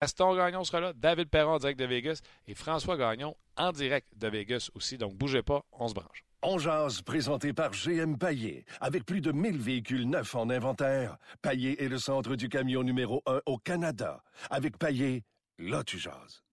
Gaston Gagnon sera là, David Perron en direct de Vegas et François Gagnon en direct de Vegas aussi. Donc, bougez pas, on se branche. On jase, présenté par GM Paillé. Avec plus de 1000 véhicules neufs en inventaire, Paillé est le centre du camion numéro 1 au Canada. Avec Paillé, là tu jases.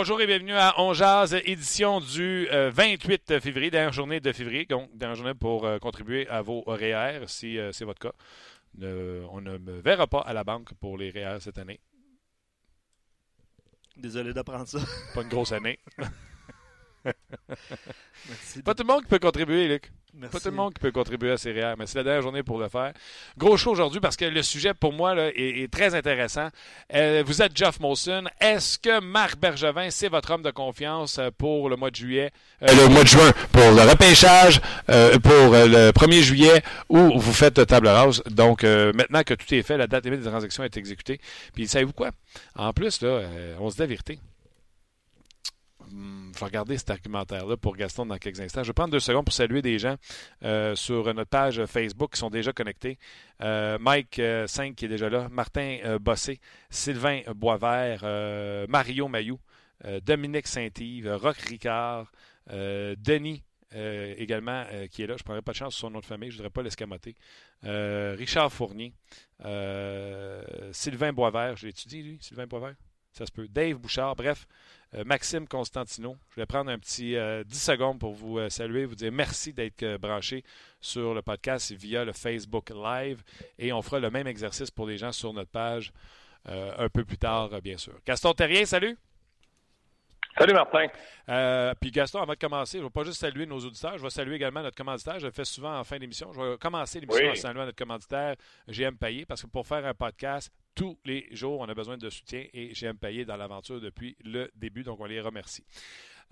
Bonjour et bienvenue à On Jazz, édition du 28 euh, février, dernière journée de février. Donc, dernière journée pour euh, contribuer à vos REER, si euh, c'est votre cas. on ne me verra pas à la banque pour les REER cette année. Désolé d'apprendre ça. Pas une grosse année. Pas tout le monde qui peut contribuer, Luc. Pas tout le monde qui peut contribuer à ces REER, mais c'est la dernière journée pour le faire. Gros show aujourd'hui parce que le sujet pour moi là, est, très intéressant. Euh, vous êtes Jeff Molson. Est-ce que Marc Bergevin, c'est votre homme de confiance euh, pour le mois de juillet, euh, le mois de juin, pour le repêchage, pour le 1er juillet, ou vous faites table rase? Donc maintenant que tout est fait, la date limite des transactions est exécutée. Puis savez-vous quoi? En plus, là, on se dit la vérité. Hmm, je vais regarder cet argumentaire-là pour Gaston dans quelques instants. Je vais prendre deux secondes pour saluer des gens euh, sur notre page Facebook qui sont déjà connectés. Euh, Mike 5 euh, qui est déjà là, Martin Bossé, Sylvain Boisvert, Mario Mayou, Dominique Saint-Yves, Roch Ricard, Denis également qui est là. Je ne prendrai pas de chance sur son nom de famille, je ne voudrais pas l'escamoter. Richard Fournier, Sylvain Boisvert, je l'ai étudié lui, Sylvain Boisvert? Ça se peut. Dave Bouchard, bref, Maxime Constantino. Je vais prendre un petit 10 euh, secondes pour vous euh, saluer, vous dire merci d'être branché sur le podcast via le Facebook Live. Et on fera le même exercice pour les gens sur notre page un peu plus tard, bien sûr. Gaston Terrien, salut! Salut Martin. puis Gaston, avant de commencer, je ne vais pas juste saluer nos auditeurs, je vais saluer également notre commanditaire. Je le fais souvent en fin d'émission. Je vais commencer l'émission en saluant notre commanditaire GM Payé parce que pour faire un podcast, tous les jours. On a besoin de soutien et j'aime payer dans l'aventure depuis le début, donc on les remercie.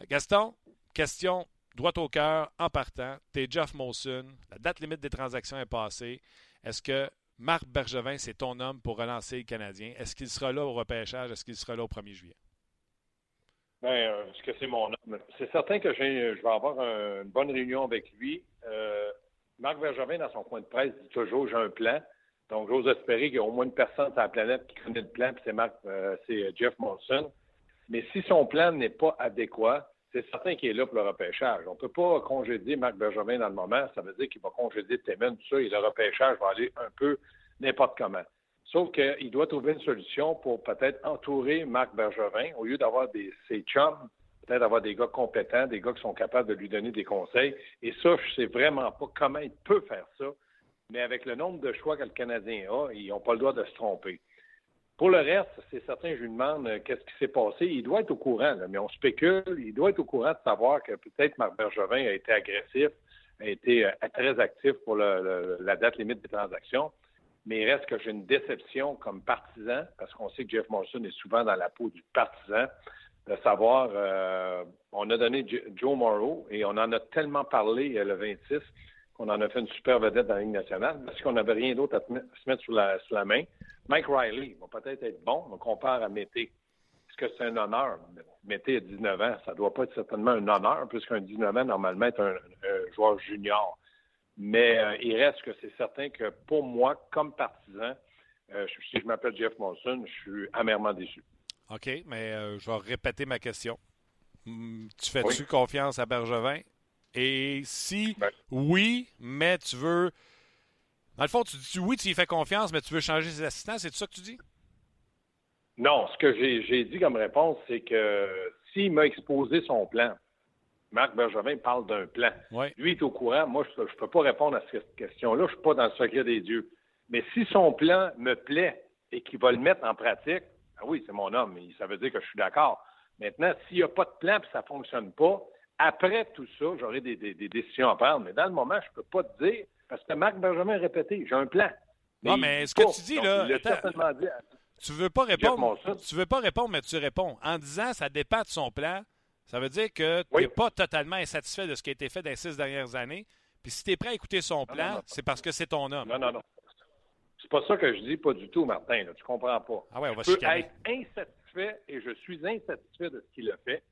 Gaston, question droit au cœur en partant. Tu es Jeff Molson. La date limite des transactions est passée. Est-ce que Marc Bergevin, c'est ton homme pour relancer le Canadien? Est-ce qu'il sera là au repêchage? Est-ce qu'il sera là au 1er juillet? Bien, euh, est-ce que c'est mon homme? C'est certain que je vais avoir une bonne réunion avec lui. Euh, Marc Bergevin, dans son coin de presse, dit toujours j'ai un plan. Donc, j'ose espérer qu'il y a au moins une personne sur la planète qui connaît le plan, puis c'est Marc, euh, c'est euh, Jeff Molson. Mais si son plan n'est pas adéquat, c'est certain qu'il est là pour le repêchage. On ne peut pas congédier Marc Bergevin dans le moment. Ça veut dire qu'il va congédier Temen, tout ça, et le repêchage va aller un peu n'importe comment. Sauf qu'il doit trouver une solution pour peut-être entourer Marc Bergevin, au lieu d'avoir des, ses chums, peut-être avoir des gars compétents, des gars qui sont capables de lui donner des conseils. Et ça, je ne sais vraiment pas comment il peut faire ça mais avec le nombre de choix que le Canadien a, ils n'ont pas le droit de se tromper. Pour le reste, c'est certain, je lui demande euh, qu'est-ce qui s'est passé. Il doit être au courant, mais on spécule. Il doit être au courant de savoir que peut-être Marc Bergevin a été agressif, a été euh, très actif pour la date limite des transactions. Mais il reste que j'ai une déception comme partisan, parce qu'on sait que Jeff Morrison est souvent dans la peau du partisan, de savoir, euh, on a donné Joe Morrow et on en a tellement parlé le 26 qu'on en a fait une super vedette dans la Ligue nationale parce qu'on n'avait rien d'autre à se mettre sous la, la main. Mike Riley va peut-être être bon, on compare à Mété. Est-ce que c'est un honneur? Mété a 19 ans, ça ne doit pas être certainement un honneur, puisqu'un 19 ans, normalement, est un, joueur junior. Mais euh, il reste que c'est certain que pour moi, comme partisan, euh, si je m'appelle Jeff Monson, je suis amèrement déçu. OK, mais euh, je vais répéter ma question. Hum, tu fais-tu confiance à Bergevin? Et si ben. oui, mais tu veux. Dans le fond, tu dis oui, tu y fais confiance, mais tu veux changer ses assistants, c'est ça que tu dis? Non, ce que j'ai dit comme réponse, c'est que s'il m'a exposé son plan, Marc Bergevin parle d'un plan. Lui est au courant. Moi, je ne peux pas répondre à cette question-là. Je ne suis pas dans le secret des dieux. Mais si son plan me plaît et qu'il va le mettre en pratique, ah oui, c'est mon homme. Ça veut dire que je suis d'accord. Maintenant, s'il n'y a pas de plan et ça ne fonctionne pas, après tout ça, j'aurai des, décisions à prendre. Mais dans le moment, je ne peux pas te dire, parce que Marc Benjamin a répété, j'ai un plan. non, mais ce que tu dis, là. Tu veux pas répondre. Tu veux pas répondre, mais tu réponds. En disant ça dépend de son plan, ça veut dire que tu n'es pas totalement insatisfait de ce qui a été fait dans les six dernières années. Puis si tu es prêt à écouter son plan, c'est parce que c'est ton homme. Non, non, non. C'est pas ça que je dis, pas du tout, Martin. Là. Tu comprends pas. Ah ouais, on va je peux être insatisfait et je suis insatisfait de ce qu'il a fait.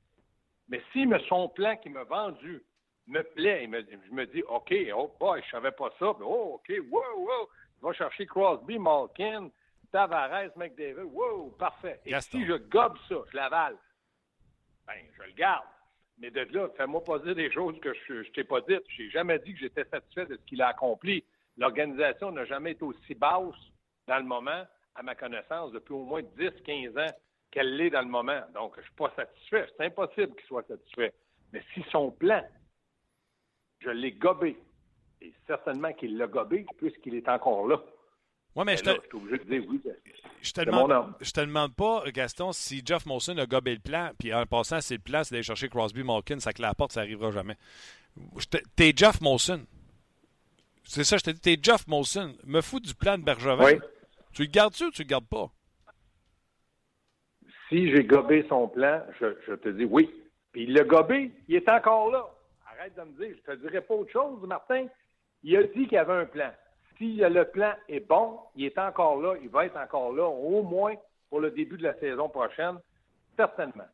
Mais si son plan qui m'a vendu me plaît, je me dis, OK, oh boy, je savais pas ça, mais oh, OK, wow, wow, il va chercher Crosby, Malkin, Tavares, McDavid, wow, parfait. Et si je gobe ça, je l'avale, ben, je le garde. Mais de là, fais-moi pas dire des choses que je, ne t'ai pas dites. J'ai jamais dit que j'étais satisfait de ce qu'il a accompli. L'organisation n'a jamais été aussi basse dans le moment, à ma connaissance, depuis au moins 10-15 ans qu'elle l'est dans le moment. Donc, je suis pas satisfait. C'est impossible qu'il soit satisfait. Mais si son plan, je l'ai gobé, et certainement qu'il l'a gobé puisqu'il est encore là. Oui, mais je, te... je te demande, je te demande pas, Gaston, si Jeff Molson a gobé le plan, puis en passant, c'est le plan, c'est d'aller chercher Crosby Malkin, ça que la porte, ça n'arrivera jamais. T'es Jeff Molson. C'est ça, je te dis, t'es Jeff Molson. Me fous du plan de Bergevin. Oui. Tu le gardes-tu ou tu le gardes pas? Si j'ai gobé son plan, je, te dis oui. Puis il l'a gobé, il est encore là. Arrête de me dire, je te dirais pas autre chose, Martin. Il a dit qu'il avait un plan. Si le plan est bon, il est encore là, il va être encore là, au moins pour le début de la saison prochaine, certainement.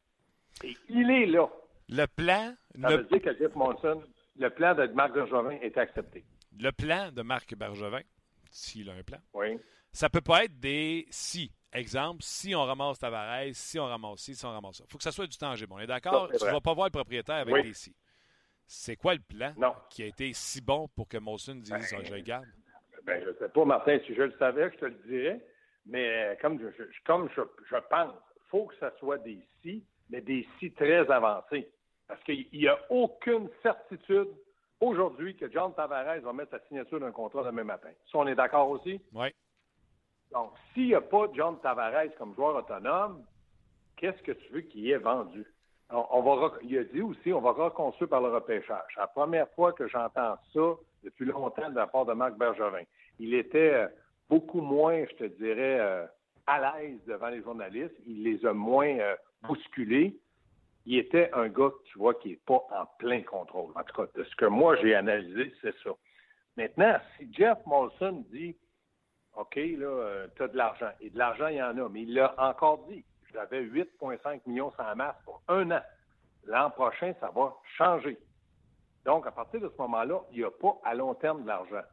Et il est là. Le plan. Ça veut dire que Jeff Monson, le plan de Marc Bergevin est accepté. Le plan de Marc Bergevin, s'il a un plan, oui. ça peut pas être des si. Exemple, si on ramasse Tavares, si on ramasse ci, si on ramasse ça. Il faut que ça soit du tangible. On est d'accord? Tu ne vas pas voir le propriétaire avec des si. C'est quoi le plan qui a été si bon pour que Molson dise ben, ah, je le garde? Ben, je ne sais pas, Martin, si je le savais, je te le dirais. Mais euh, comme je, comme je, pense, il faut que ce soit des si, mais des si très avancés. Parce qu'il n'y a aucune certitude aujourd'hui que John Tavares va mettre sa signature d'un contrat demain matin. Ça, on est d'accord aussi? Oui. Donc, s'il n'y a pas John Tavares comme joueur autonome, qu'est-ce que tu veux qu'il ait vendu? On, va, il a dit aussi, on va reconstruire par le repêchage. C'est la première fois que j'entends ça depuis longtemps de la part de Marc Bergevin. Il était euh, beaucoup moins, je te dirais, euh, à l'aise devant les journalistes. Il les a moins euh, bousculés. Il était un gars, tu vois, qui n'est pas en plein contrôle. En tout cas, de ce que moi j'ai analysé, c'est ça. Maintenant, si Jeff Molson dit OK, là, tu as de l'argent, et de l'argent, il y en a, mais il l'a encore dit. J'avais 8,5 millions sans masse pour un an. L'an prochain, ça va changer. Donc, à partir de ce moment-là, il n'y a pas à long terme de l'argent.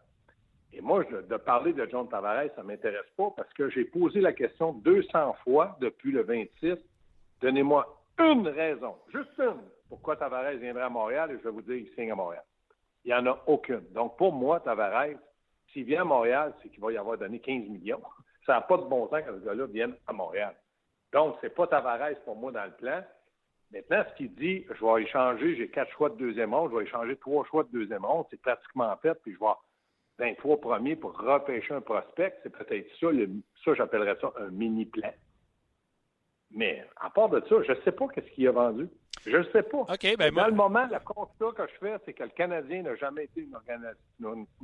Et moi, de parler de John Tavares, ça ne m'intéresse pas parce que j'ai posé la question 200 fois depuis le 26. Donnez-moi une raison, juste une, pourquoi Tavares viendrait à Montréal et je vais vous dire qu'il signe à Montréal. Il n'y en a aucune. Donc, pour moi, Tavares, s'il vient à Montréal, c'est qu'il va y avoir donné 15 millions. Ça n'a pas de bon sens que ce gars-là vienne à Montréal. Donc, c'est pas Tavares pour moi dans le plan. Maintenant, ce qu'il dit, je vais échanger, j'ai quatre choix de deuxième ronde, je vais échanger trois choix de deuxième ronde, c'est pratiquement fait, puis je vais 23 premiers pour repêcher un prospect, c'est peut-être ça, ça j'appellerais ça un mini-plan. Mais à part de ça, je ne sais pas qu'est-ce qu'il a vendu. Je ne sais pas. Ben dans le moment, le constat que je fais, c'est que le Canadien n'a jamais été une,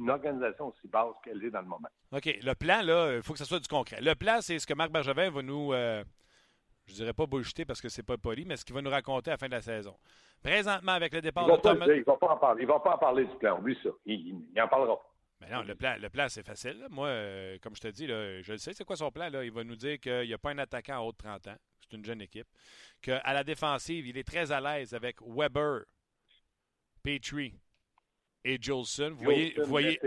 organisation aussi basse qu'elle est dans le moment. OK. Le plan, là, il faut que ce soit du concret. Le plan, c'est ce que Marc Bergevin va nous, euh, je dirais pas bullshiter parce que c'est pas poli, mais ce qu'il va nous raconter à la fin de la saison. Présentement, avec le départ de Thomas... Il ne va pas en parler. Il va pas en parler du plan. Lui, ça. Il n'en parlera pas. Mais non, le plan, le plan c'est facile. Moi, euh, comme je te dis, là, je le sais, c'est quoi son plan. Là? Il va nous dire qu'il n'y a pas un attaquant en haut de 30 ans. C'est une jeune équipe. Qu'à la défensive, il est très à l'aise avec Weber, Petrie et Jolson. Vous voyez, vous voyez,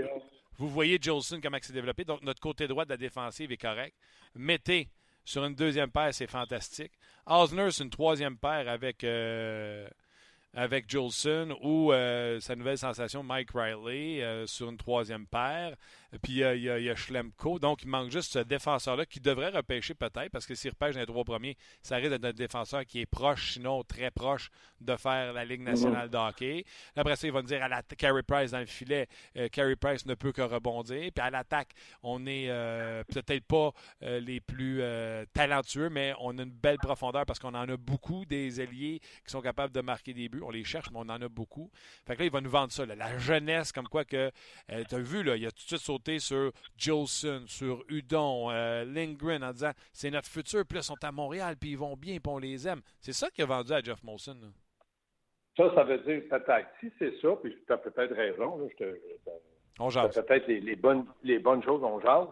vous voyez Jolson comment il s'est développé. Donc, notre côté droit de la défensive est correct. Mettez sur une deuxième paire, c'est fantastique. Osner, c'est une troisième paire avec, euh, avec Jolson ou euh, sa nouvelle sensation Mike Riley euh, sur une troisième paire. Puis il y, a Schlemko. Donc, il manque juste ce défenseur-là qui devrait repêcher peut-être, parce que s'il repêche dans les trois premiers, ça risque d'être notre défenseur qui est proche, sinon très proche, de faire la Ligue nationale de hockey. Après ça, il va nous dire à la Carey Price dans le filet, euh, Carey Price ne peut que rebondir. Puis à l'attaque, on n'est euh, peut-être pas euh, les plus talentueux, mais on a une belle profondeur parce qu'on en a beaucoup des ailiers qui sont capables de marquer des buts. On les cherche, mais on en a beaucoup. Fait que là, il va nous vendre ça, la jeunesse, comme quoi que, tu as vu, là, il a tout de suite sauter sur Jolson, sur Udon, euh, Lindgren, en disant c'est notre futur, puis là, ils sont à Montréal, puis ils vont bien, puis on les aime. C'est ça qui a vendu à Jeff Molson. Ça, ça veut dire peut-être. Si c'est ça, puis tu as peut-être raison, là, je te, on jase. Peut-être les, les, bonnes, les bonnes choses, on jase.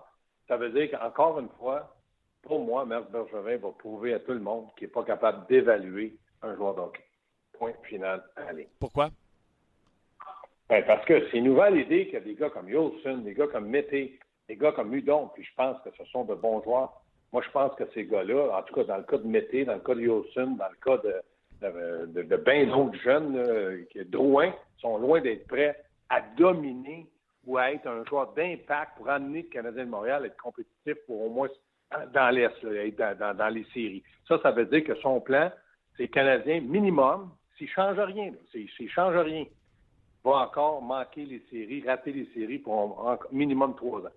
Ça veut dire qu'encore une fois, pour moi, Marc Bergevin va prouver à tout le monde qu'il n'est pas capable d'évaluer un joueur d'hockey. Point final, allez. Pourquoi? Ben, parce que c'est une nouvelle idée qu'il y a des gars comme Yolson, des gars comme Mété, des gars comme Udon, puis je pense que ce sont de bons joueurs. Moi, je pense que ces gars-là, en tout cas dans le cas de Mété, dans le cas de Yolson, dans le cas de, de, de, bien d'autres jeunes, euh, Drouin, sont loin d'être prêts à dominer ou à être un joueur d'impact pour amener le Canadien de Montréal à être compétitif pour au moins dans l'Est, dans, dans, les séries. Ça, ça veut dire que son plan, c'est Canadien minimum, s'il ne change rien, s'il ne change rien, va encore manquer les séries, rater les séries pour un, minimum trois ans.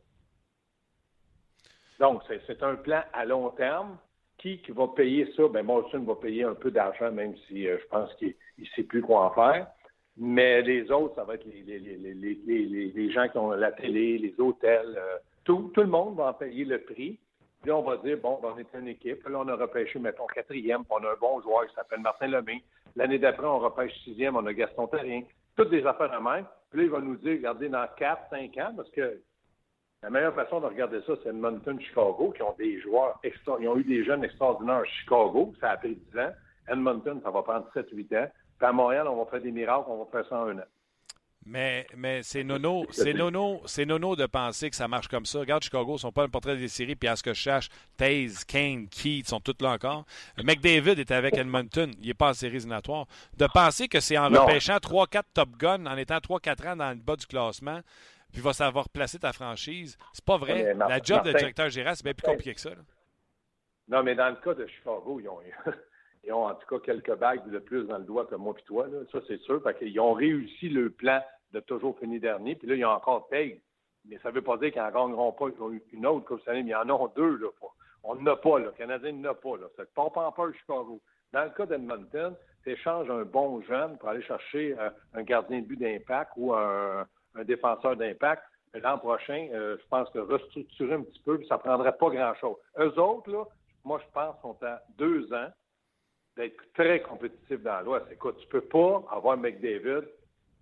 Donc, c'est un plan à long terme. Qui, va payer ça? Ben, Molson va payer un peu d'argent, même si euh, je pense qu'il ne sait plus quoi en faire. Mais les autres, ça va être les, gens qui ont la télé, les hôtels. Euh, tout, le monde va en payer le prix. Puis on va dire, bon, ben, on est une équipe. Là, on a repêché, mettons, quatrième, on a un bon joueur qui s'appelle Martin Lemay. L'année d'après, on repêche sixième, on a Gaston Terrien toutes des affaires de même. Puis là, il va nous dire, regardez, dans 4, 5 ans, parce que la meilleure façon de regarder ça, c'est Edmonton, Chicago, qui ont des joueurs ils ont eu des jeunes extraordinaires à Chicago, ça a pris 10 ans. Edmonton, ça va prendre 7, 8 ans. Puis à Montréal, on va faire des miracles, on va faire ça en un an. Mais, mais c'est nono, c'est nono, c'est nono de penser que ça marche comme ça. Regarde, Chicago, ils sont pas un portrait des séries, puis à ce que je cherche, Taze, Kane, Keith sont tous là encore. McDavid est avec Edmonton, il n'est pas en série éliminatoire. De penser que c'est en repêchant 3-4 Top Gun, en étant 3-4 ans dans le bas du classement, puis va savoir placer ta franchise, c'est pas vrai. La job de directeur général, c'est bien plus compliqué que ça. Non, mais dans le cas de Chicago, ils ont, ils ont en tout cas quelques bagues de plus dans le doigt que moi et toi. Ça, c'est sûr. Parce qu'ils ont réussi le plan de toujours fini dernier. Puis là, ils ont encore paye. Mais ça ne veut pas dire qu'ils n'en gagneront pas une autre Coupe année, mais ils en ont deux. Là. On n'a pas, là. Le Canadien n'en a pas. Là. Ça pompe pas le Chicago. Dans le cas d'Edmonton, tu échanges un bon jeune pour aller chercher euh, un gardien de but d'impact ou un, défenseur d'impact. L'an prochain, euh, je pense que restructurer un petit peu, ça ne prendrait pas grand-chose. Eux autres, là, moi, je pense, sont à deux ans d'être très compétitifs dans l'Ouest. Écoute, tu ne peux pas avoir McDavid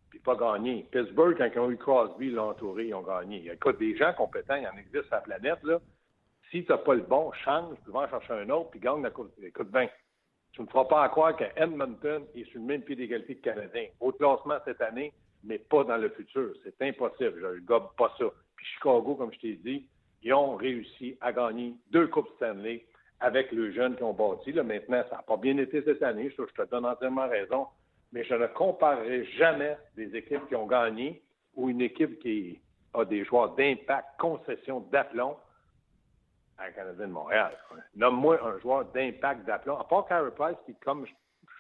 puis pas gagner. Pittsburgh, quand ils ont eu Crosby l'entouré, ils ont gagné. Écoute, des gens compétents, il y en existe sur la planète, là. Si tu n'as pas le bon, change, tu vas en chercher un autre, puis gagne la Coupe. Écoute bien, tu ne me feras pas croire qu'Edmonton est sur le même pied d'égalité que Canadien. Au classement cette année, mais pas dans le futur. C'est impossible. Je ne gobe pas ça. Puis Chicago, comme je t'ai dit, ils ont réussi à gagner deux Coupes Stanley avec le jeune qui ont bâti. Là, maintenant, ça n'a pas bien été cette année. Je, te donne entièrement raison. Mais je ne comparerai jamais des équipes qui ont gagné ou une équipe qui a des joueurs d'impact, concession d'aplomb à Canadien de Montréal. Nomme-moi un joueur d'impact d'aplomb, à part Carey Price, qui, comme je,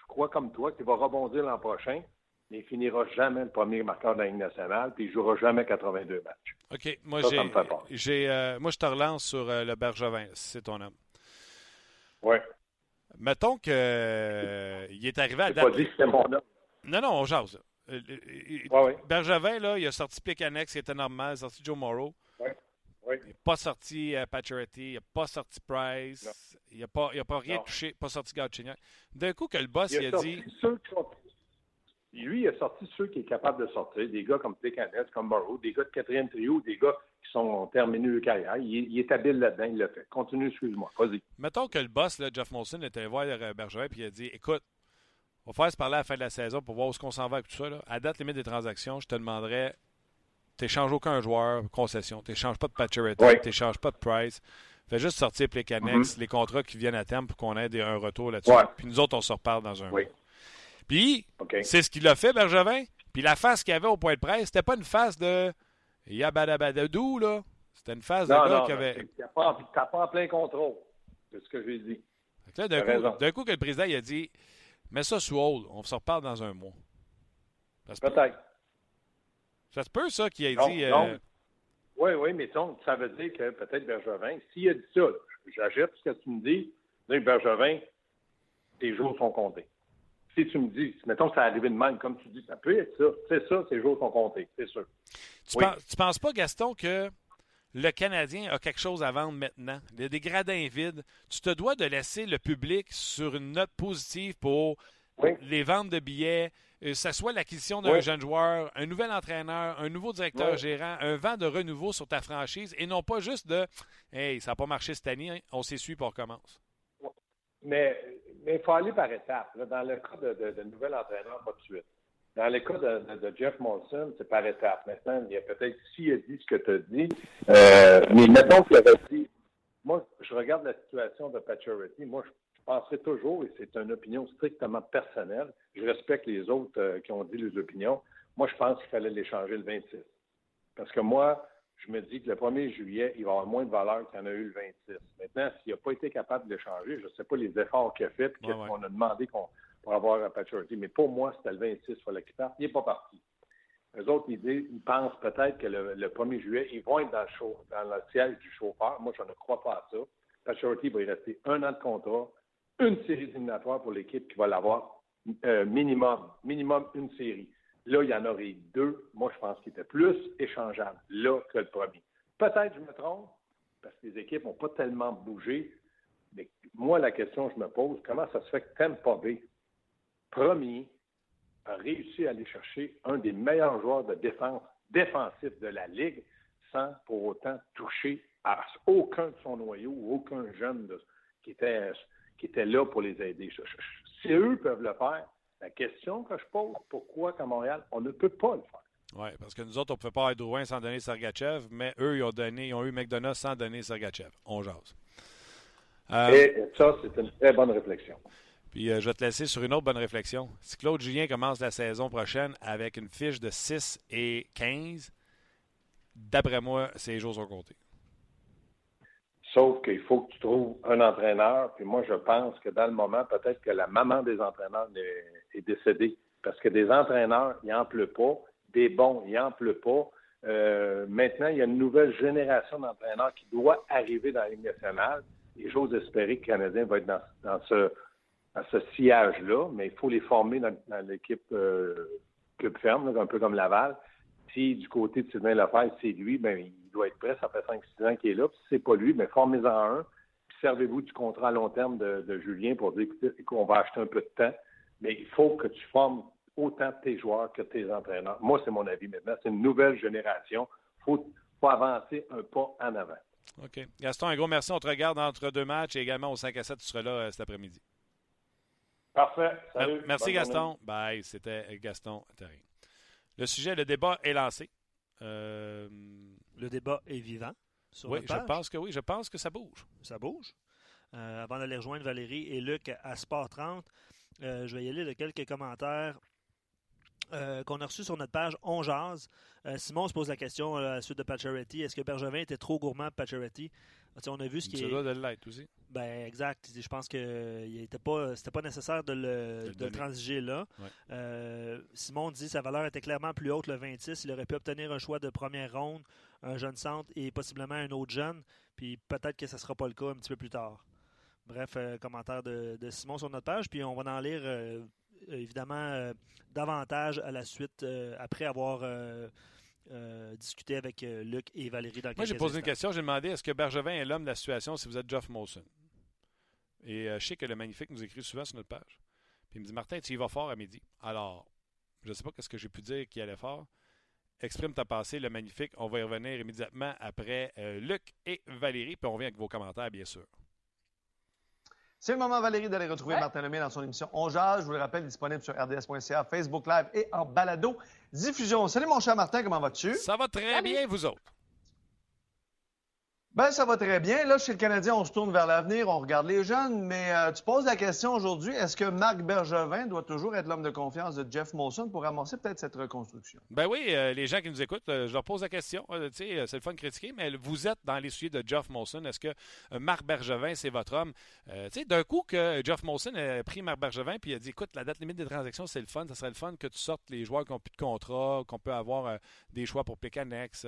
crois comme toi, qui va rebondir l'an prochain, mais il finira jamais le premier marqueur de la Ligue nationale, puis il jouera jamais 82 matchs. OK. Moi, j'ai, euh, moi je te relance sur euh, le Bergevin, c'est ton homme. Oui. Mettons qu'il euh, est arrivé à date. pas dit que c'était mon homme. Non, non, on jase. Euh, ouais, Bergevin, là, il a sorti Plicanex, qui était normal, il a sorti Joe Morrow. Il n'a pas sorti euh, il n'a pas sorti Price, il n'a pas, pas, rien touché, pas sorti Gauthier. D'un coup, que le boss, il a, il a dit. Ceux qui sont... Lui, il a sorti ceux qui sont capables de sortir, des gars comme Plicanex, comme Morrow, des gars de quatrième trio, des gars qui sont terminés leur carrière. Il, est habile là-dedans, il l'a fait. Continue, excuse-moi. Vas-y. Mettons que le boss, là, Jeff Molson, était voir euh, Bergevin et il a dit Écoute, on va faire se parler à la fin de la saison pour voir où est-ce qu'on s'en va avec tout ça. Là. À date limite des transactions, je te demanderais tu n'échanges aucun joueur concession. Tu n'échanges pas de Pacioretty, tu n'échanges pas de Price. Fais juste sortir les connexes, mm-hmm. les contrats qui viennent à terme pour qu'on ait un retour là-dessus. Puis nous autres, on se reparle dans un oui. Puis, c'est ce qu'il a fait, Bergevin. Puis la face qu'il avait au point de presse, c'était pas une face de Yabadabadadou, là. C'était une phase de gars qui avait. Tu n'as pas, pas, en plein contrôle. C'est ce que j'ai dit. D'un coup, coup, que le président il a dit Mets ça sous hold, on se reparle dans un mois. Peut-être. Ça se peut, ça, qu'il ait dit. Euh... Oui, oui, mais ça veut dire que peut-être Bergevin, s'il a dit ça, j'achète ce que tu me dis, là, Bergevin, tes jours sont comptés. Si tu me dis, mettons que ça arrive de même, comme tu dis, ça peut être ça. C'est ça, tes jours sont comptés, c'est sûr. Tu, penses, penses pas, Gaston, que le Canadien a quelque chose à vendre maintenant? Il y a des gradins vides. Tu te dois de laisser le public sur une note positive pour les ventes de billets, que euh, ce soit l'acquisition d'un jeune joueur, un nouvel entraîneur, un nouveau directeur gérant, un vent de renouveau sur ta franchise et non pas juste de Hey, ça n'a pas marché cette année, on s'essuie pour commence. Mais il faut aller par étapes. Dans le cas de, de, de nouvel entraîneur, pas de suite. Dans le cas de, Jeff Monson, c'est par étapes. Maintenant, il y a peut-être, s'il a dit ce que tu as dit, euh, mais mettons qu'il avait dit, moi, je regarde la situation de Paturity, moi, je penserais toujours, et c'est une opinion strictement personnelle, je respecte les autres euh, qui ont dit les opinions, moi, je pense qu'il fallait l'échanger le 26. Parce que moi, je me dis que le 1er juillet, il va avoir moins de valeur qu'il y en a eu le 26. Maintenant, s'il n'a pas été capable de l'échanger, je ne sais pas les efforts qu'il a fait, qu'est-ce qu'on a demandé qu'on pour avoir Paturity. Mais pour moi, c'était le 26, il fallait. Il n'est pas parti. Les autres, ils, ils pensent peut-être que le, 1er juillet, ils vont être dans le, dans le siège du chauffeur. Moi, je ne crois pas à ça. Paturity va y rester un an de contrat, une série éliminatoire pour l'équipe qui va l'avoir euh, minimum, minimum une série. Là, il y en aurait deux. Moi, je pense qu'il était plus échangeable là que le premier. Peut-être je me trompe, parce que les équipes n'ont pas tellement bougé. Mais moi, la question que je me pose, comment ça se fait que Tampa Bay premier a réussi à aller chercher un des meilleurs joueurs de défense défensif de la Ligue sans pour autant toucher à aucun de son noyau ou aucun jeune qui, était, qui était là pour les aider. Si eux peuvent le faire, la question que je pose, pourquoi qu'à Montréal, on ne peut pas le faire? Oui, parce que nous autres, on ne pouvait pas être Drouin sans donner Sergachev, mais eux, ils ont, donné, ils ont eu McDonough sans donner Sergachev. On jase. Et ça, c'est une très bonne réflexion. Puis euh, je vais te laisser sur une autre bonne réflexion. Si Claude Julien commence la saison prochaine avec une fiche de 6 et 15, d'après moi, ses jours sont comptés. Sauf qu'il faut que tu trouves un entraîneur. Puis moi, je pense que dans le moment, peut-être que la maman des entraîneurs est, décédée. Parce que des entraîneurs, il n'en pleut pas. Des bons, il n'en pleut pas. Euh, maintenant, il y a une nouvelle génération d'entraîneurs qui doit arriver dans la Ligue nationale. Et j'ose espérer que le Canadien va être dans ce à ce sillage-là, mais il faut les former dans, l'équipe euh, Club Ferme, un peu comme Laval. Si du côté de Sylvain Lefebvre, c'est lui, ben, il doit être prêt, ça fait 5-6 ans qu'il est là. Puis si c'est pas lui, ben, formez-en un. Puis servez-vous du contrat à long terme de, Julien pour dire, écoutez, on va acheter un peu de temps, mais il faut que tu formes autant tes joueurs que tes entraîneurs. Moi, c'est mon avis maintenant. C'est une nouvelle génération. Il faut, faut avancer un pas en avant. OK. Gaston, un gros merci. On te regarde entre deux matchs et également au 5 à 7, tu seras là euh, cet après-midi. Parfait. Salut. Merci, Gaston. Bye. C'était Gaston Terry. Le sujet, le débat est lancé. Euh, le débat est vivant. Sur oui, je pense que oui. Je pense que ça bouge. Ça bouge. Euh, avant d'aller rejoindre Valérie et Luc à Sport 30, euh, je vais y aller de quelques commentaires qu'on a reçus sur notre page On Jazz. Simon se pose la question à la suite de Pacioretty. Est-ce que Bergevin était trop gourmand Pacioretty? on a vu ce qui est. de l'être aussi. Ben, exact. Je pense que n'était pas, c'était pas nécessaire de le, transiger là. Euh, Simon dit que sa valeur était clairement plus haute le 26. Il aurait pu obtenir un choix de première ronde, un jeune centre et possiblement un autre jeune. Puis peut-être que ce ne sera pas le cas un petit peu plus tard. Bref, euh, commentaire de, Simon sur notre page. Puis on va en lire euh, évidemment davantage à la suite après avoir euh, discuter avec euh, Luc et Valérie dans Moi, j'ai posé une question. J'ai demandé est-ce que Bergevin est l'homme de la situation si vous êtes Jeff Molson? Et euh, je sais que le Magnifique nous écrit souvent sur notre page. Puis il me dit Martin, tu y vas fort à midi. Alors, je ne sais pas ce que j'ai pu dire qui allait fort. Exprime ta pensée, le Magnifique. On va y revenir immédiatement après Luc et Valérie. Puis on revient avec vos commentaires, bien sûr. C'est le moment, Valérie, d'aller retrouver Martin Lemay dans son émission On. Je vous le rappelle, disponible sur rds.ca, Facebook Live et en balado diffusion. Salut, mon cher Martin, comment vas-tu? Ça va très bien, vous autres. Ben, ça va très bien. Là, chez le Canadien, on se tourne vers l'avenir, on regarde les jeunes, mais euh, tu poses la question aujourd'hui, est-ce que Marc Bergevin doit toujours être l'homme de confiance de Jeff Molson pour amorcer peut-être cette reconstruction? Ben oui, euh, les gens qui nous écoutent, euh, je leur pose la question. c'est le fun de critiquer, mais vous êtes dans les de Jeff Molson. Est-ce que Marc Bergevin, c'est votre homme? d'un coup que Jeff Molson a pris Marc Bergevin puis il a dit, écoute, la date limite des transactions, c'est le fun. Ça serait le fun que tu sortes les joueurs qui n'ont plus de contrat, qu'on peut avoir des choix pour Pécanex,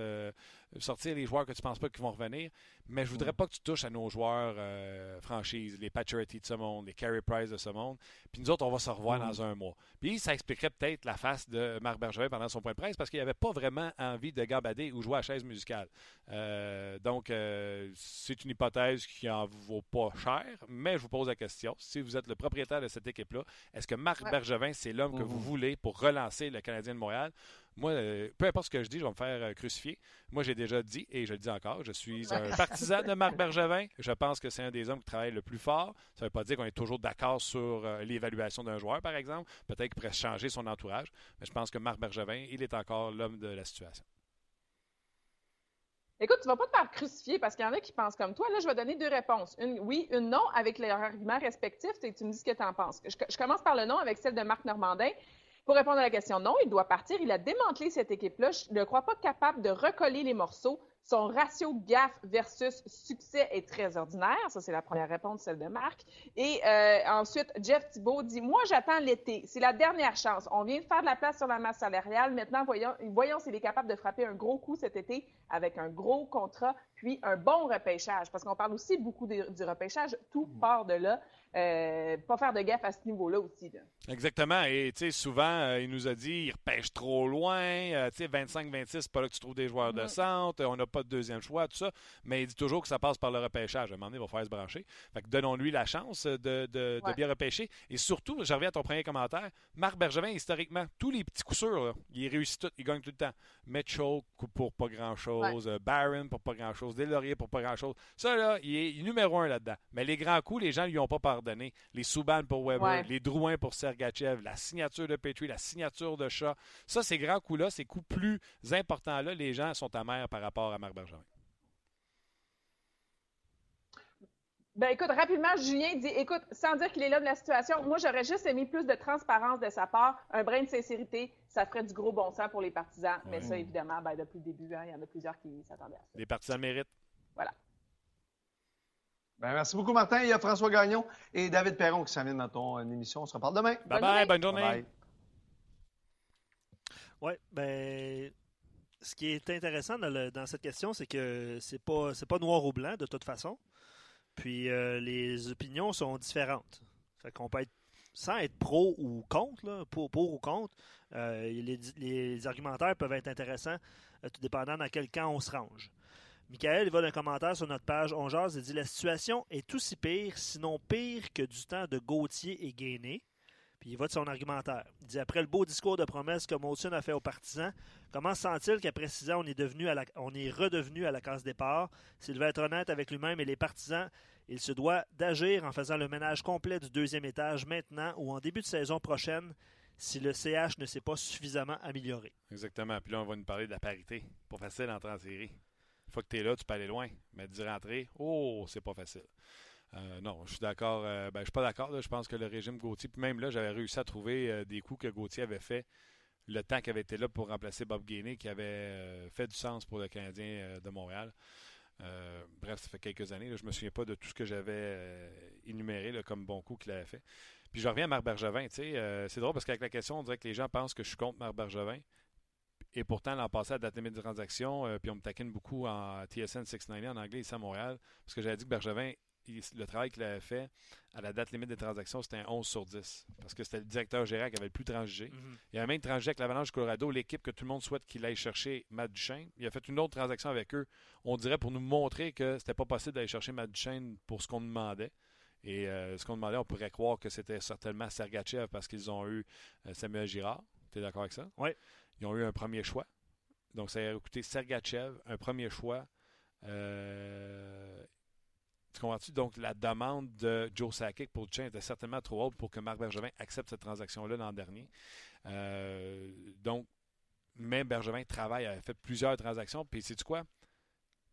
sortir les joueurs que tu ne penses pas qu'ils vont revenir. Mais je voudrais pas que tu touches à nos joueurs euh, franchises, les Paturity de ce monde, les Carey Price de ce monde. Puis nous autres, on va se revoir dans un mois. Puis ça expliquerait peut-être la face de Marc Bergevin pendant son point de presse parce qu'il avait pas vraiment envie de gabader ou jouer à chaise musicale. Euh, donc, euh, c'est une hypothèse qui en vaut pas cher, mais je vous pose la question. Si vous êtes le propriétaire de cette équipe-là, est-ce que Marc Bergevin, c'est l'homme que vous voulez pour relancer le Canadien de Montréal? Moi, euh, peu importe ce que je dis, je vais me faire euh, crucifier. Moi, j'ai déjà dit, et je le dis encore, je suis un partisan de Marc Bergevin. Je pense que c'est un des hommes qui travaille le plus fort. Ça ne veut pas dire qu'on est toujours d'accord sur euh, l'évaluation d'un joueur, par exemple. Peut-être qu'il pourrait changer son entourage. Mais je pense que Marc Bergevin, il est encore l'homme de la situation. Écoute, tu ne vas pas te faire crucifier parce qu'il y en a qui pensent comme toi. Là, je vais donner deux réponses. Une oui, une non avec leurs arguments respectifs tu me dis ce que tu en penses. je, commence par le non avec celle de Marc Normandin. Pour répondre à la question, non, il doit partir. Il a démantelé cette équipe-là. Je ne crois pas capable de recoller les morceaux. Son ratio gaffe versus succès est très ordinaire. Ça, c'est la première réponse, celle de Marc. Et euh, ensuite, Jeff Thibault dit Moi, j'attends l'été. C'est la dernière chance. On vient de faire de la place sur la masse salariale. Maintenant, voyons, voyons s'il est capable de frapper un gros coup cet été avec un gros contrat, puis un bon repêchage. Parce qu'on parle aussi beaucoup du repêchage. Tout mm. part de là. Euh, pas faire de gaffe à ce niveau-là aussi. Exactement. Et souvent, euh, il nous a dit il repêche trop loin. 25-26, c'est pas là que tu trouves des joueurs de mm. centre. On n'a pas de deuxième choix, tout ça. Mais il dit toujours que ça passe par le repêchage. À un moment donné, il va faire se brancher. Fait que donnons-lui la chance de, bien repêcher. Et surtout, je reviens à ton premier commentaire. Marc Bergevin, historiquement, tous les petits coups sûrs, il réussit tout, il gagne tout le temps. Mitchell pour pas grand-chose, euh, Barron pour pas grand-chose, Delaurier pour pas grand-chose. Ça, là, il est numéro un là-dedans. Mais les grands coups, les gens lui ont pas pardonné. Les Souban pour Weber, les Drouin pour Sergachev, la signature de Petrie, la signature de Chat. Ça, ces grands coups-là, ces coups plus importants-là, les gens sont amers par rapport à Marc Bergevin. Ben écoute, rapidement, Julien dit écoute, sans dire qu'il est là de la situation, moi j'aurais juste aimé plus de transparence de sa part, un brin de sincérité, ça ferait du gros bon sens pour les partisans. Mais ça, évidemment, ben, depuis le début, hein, il y en a plusieurs qui s'attendaient à ça. Les partisans méritent. Voilà. Ben, merci beaucoup, Martin. Il y a François Gagnon et David Perron qui s'amènent dans ton émission. On se reparle demain. Bye bye, bonne journée. Oui, ben, ce qui est intéressant dans, cette question, c'est que c'est pas pas noir ou blanc de toute façon. Puis euh, les opinions sont différentes. Fait qu'on peut être sans être pro ou contre, pour, ou contre, euh, les, argumentaires peuvent être intéressants, euh, tout dépendant dans quel camp on se range. Michael, il va d'un commentaire sur notre page On jase et dit La situation est aussi pire, sinon pire que du temps de Gauthier et Gainé. Puis il va de son argumentaire. Il dit Après le beau discours de promesse que Molson a fait aux partisans, comment sent-il qu'après six ans, on est, redevenu à la case départ? S'il veut être honnête avec lui-même et les partisans, il se doit d'agir en faisant le ménage complet du deuxième étage maintenant ou en début de saison prochaine si le CH ne s'est pas suffisamment amélioré. Exactement. Puis là, on va nous parler de la parité. Pas facile d'entrer en série. Une fois que tu es là, tu peux aller loin. Mais d'y rentrer, oh, c'est pas facile. Euh, non, je suis d'accord. Euh, ben, je suis pas d'accord. Je pense que le régime Gauthier, puis même là, j'avais réussi à trouver euh, des coups que Gauthier avait fait le temps qu'il avait été là pour remplacer Bob Gainey, qui avait fait du sens pour le Canadien de Montréal. bref, ça fait quelques années. je je me souviens pas de tout ce que j'avais énuméré comme bon coup qu'il avait fait. Puis je reviens à Marc Bergevin. c'est drôle parce qu'avec la question, on dirait que les gens pensent que je suis contre Marc Bergevin. Et pourtant, l'an passé, à date limite de transaction, puis on me taquine beaucoup en TSN 690 en anglais ici à Montréal, parce que j'avais dit que Bergevin le travail qu'il avait fait à la date limite des transactions, c'était un 11 sur 10. Parce que c'était le directeur général qui avait le plus transigé. Mhm. Il avait même transigé avec l'Avalanche Colorado, l'équipe que tout le monde souhaite qu'il aille chercher Matt Duchesne. Il a fait une autre transaction avec eux, on dirait pour nous montrer que c'était pas possible d'aller chercher Matt Duchesne pour ce qu'on demandait. Et euh, ce qu'on demandait, on pourrait croire que c'était certainement Sergachev parce qu'ils ont eu euh, Samuel Girard. Tu es d'accord avec ça? Oui. Ils ont eu un premier choix. Donc, ça a coûté Sergachev, un premier choix. Euh, tu comprends-tu? Donc, la demande de Joe Sakic pour Duchesne était certainement trop haute pour que Marc Bergevin accepte cette transaction-là l'an dernier. Euh, donc, même Bergevin travaille, a fait plusieurs transactions. Puis, sais-tu quoi?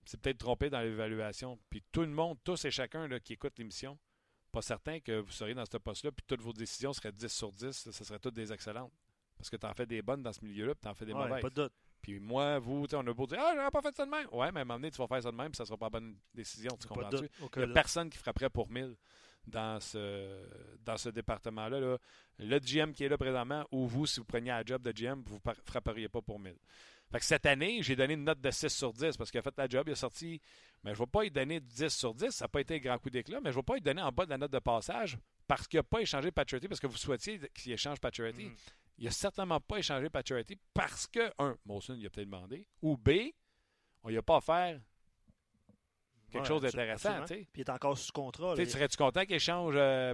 C'est peut-être trompé dans l'évaluation. Puis, tout le monde, tous et chacun qui écoute l'émission, pas certain que vous seriez dans ce poste-là, puis toutes vos décisions seraient 10 sur 10, ce seraient toutes des excellentes. Parce que tu en fais des bonnes dans ce milieu-là, puis tu en fais des mauvaises. Pas de doute. Puis moi, vous, on a beau dire Ah, j'aurais pas fait ça de même. Ouais, mais à un moment donné, tu vas faire ça de même, puis ça sera pas la bonne décision. Tu comprends-tu? Il n'y a personne qui frapperait pour 1000 dans ce, dans ce département-là. Là. Le GM qui est là présentement, ou vous, si vous preniez un job de GM, vous ne frapperiez pas pour 1000. Fait que cette année, j'ai donné une note de 6 sur 10 parce qu'il a fait la job, il a sorti. Mais je ne vais pas lui donner 10 sur 10, ça n'a pas été un grand coup d'éclat, mais je ne vais pas lui donner en bas de la note de passage parce qu'il n'a pas échangé Patriotty, parce que vous souhaitiez qu'il échange Patriotty. Mm. Il n'a certainement pas échangé Patriotty parce que, un, Molson, il a peut-être demandé, ou B, on n'y a pas offert quelque chose d'intéressant. Puis il est encore sous contrat. Serais-tu content qu'il échange euh,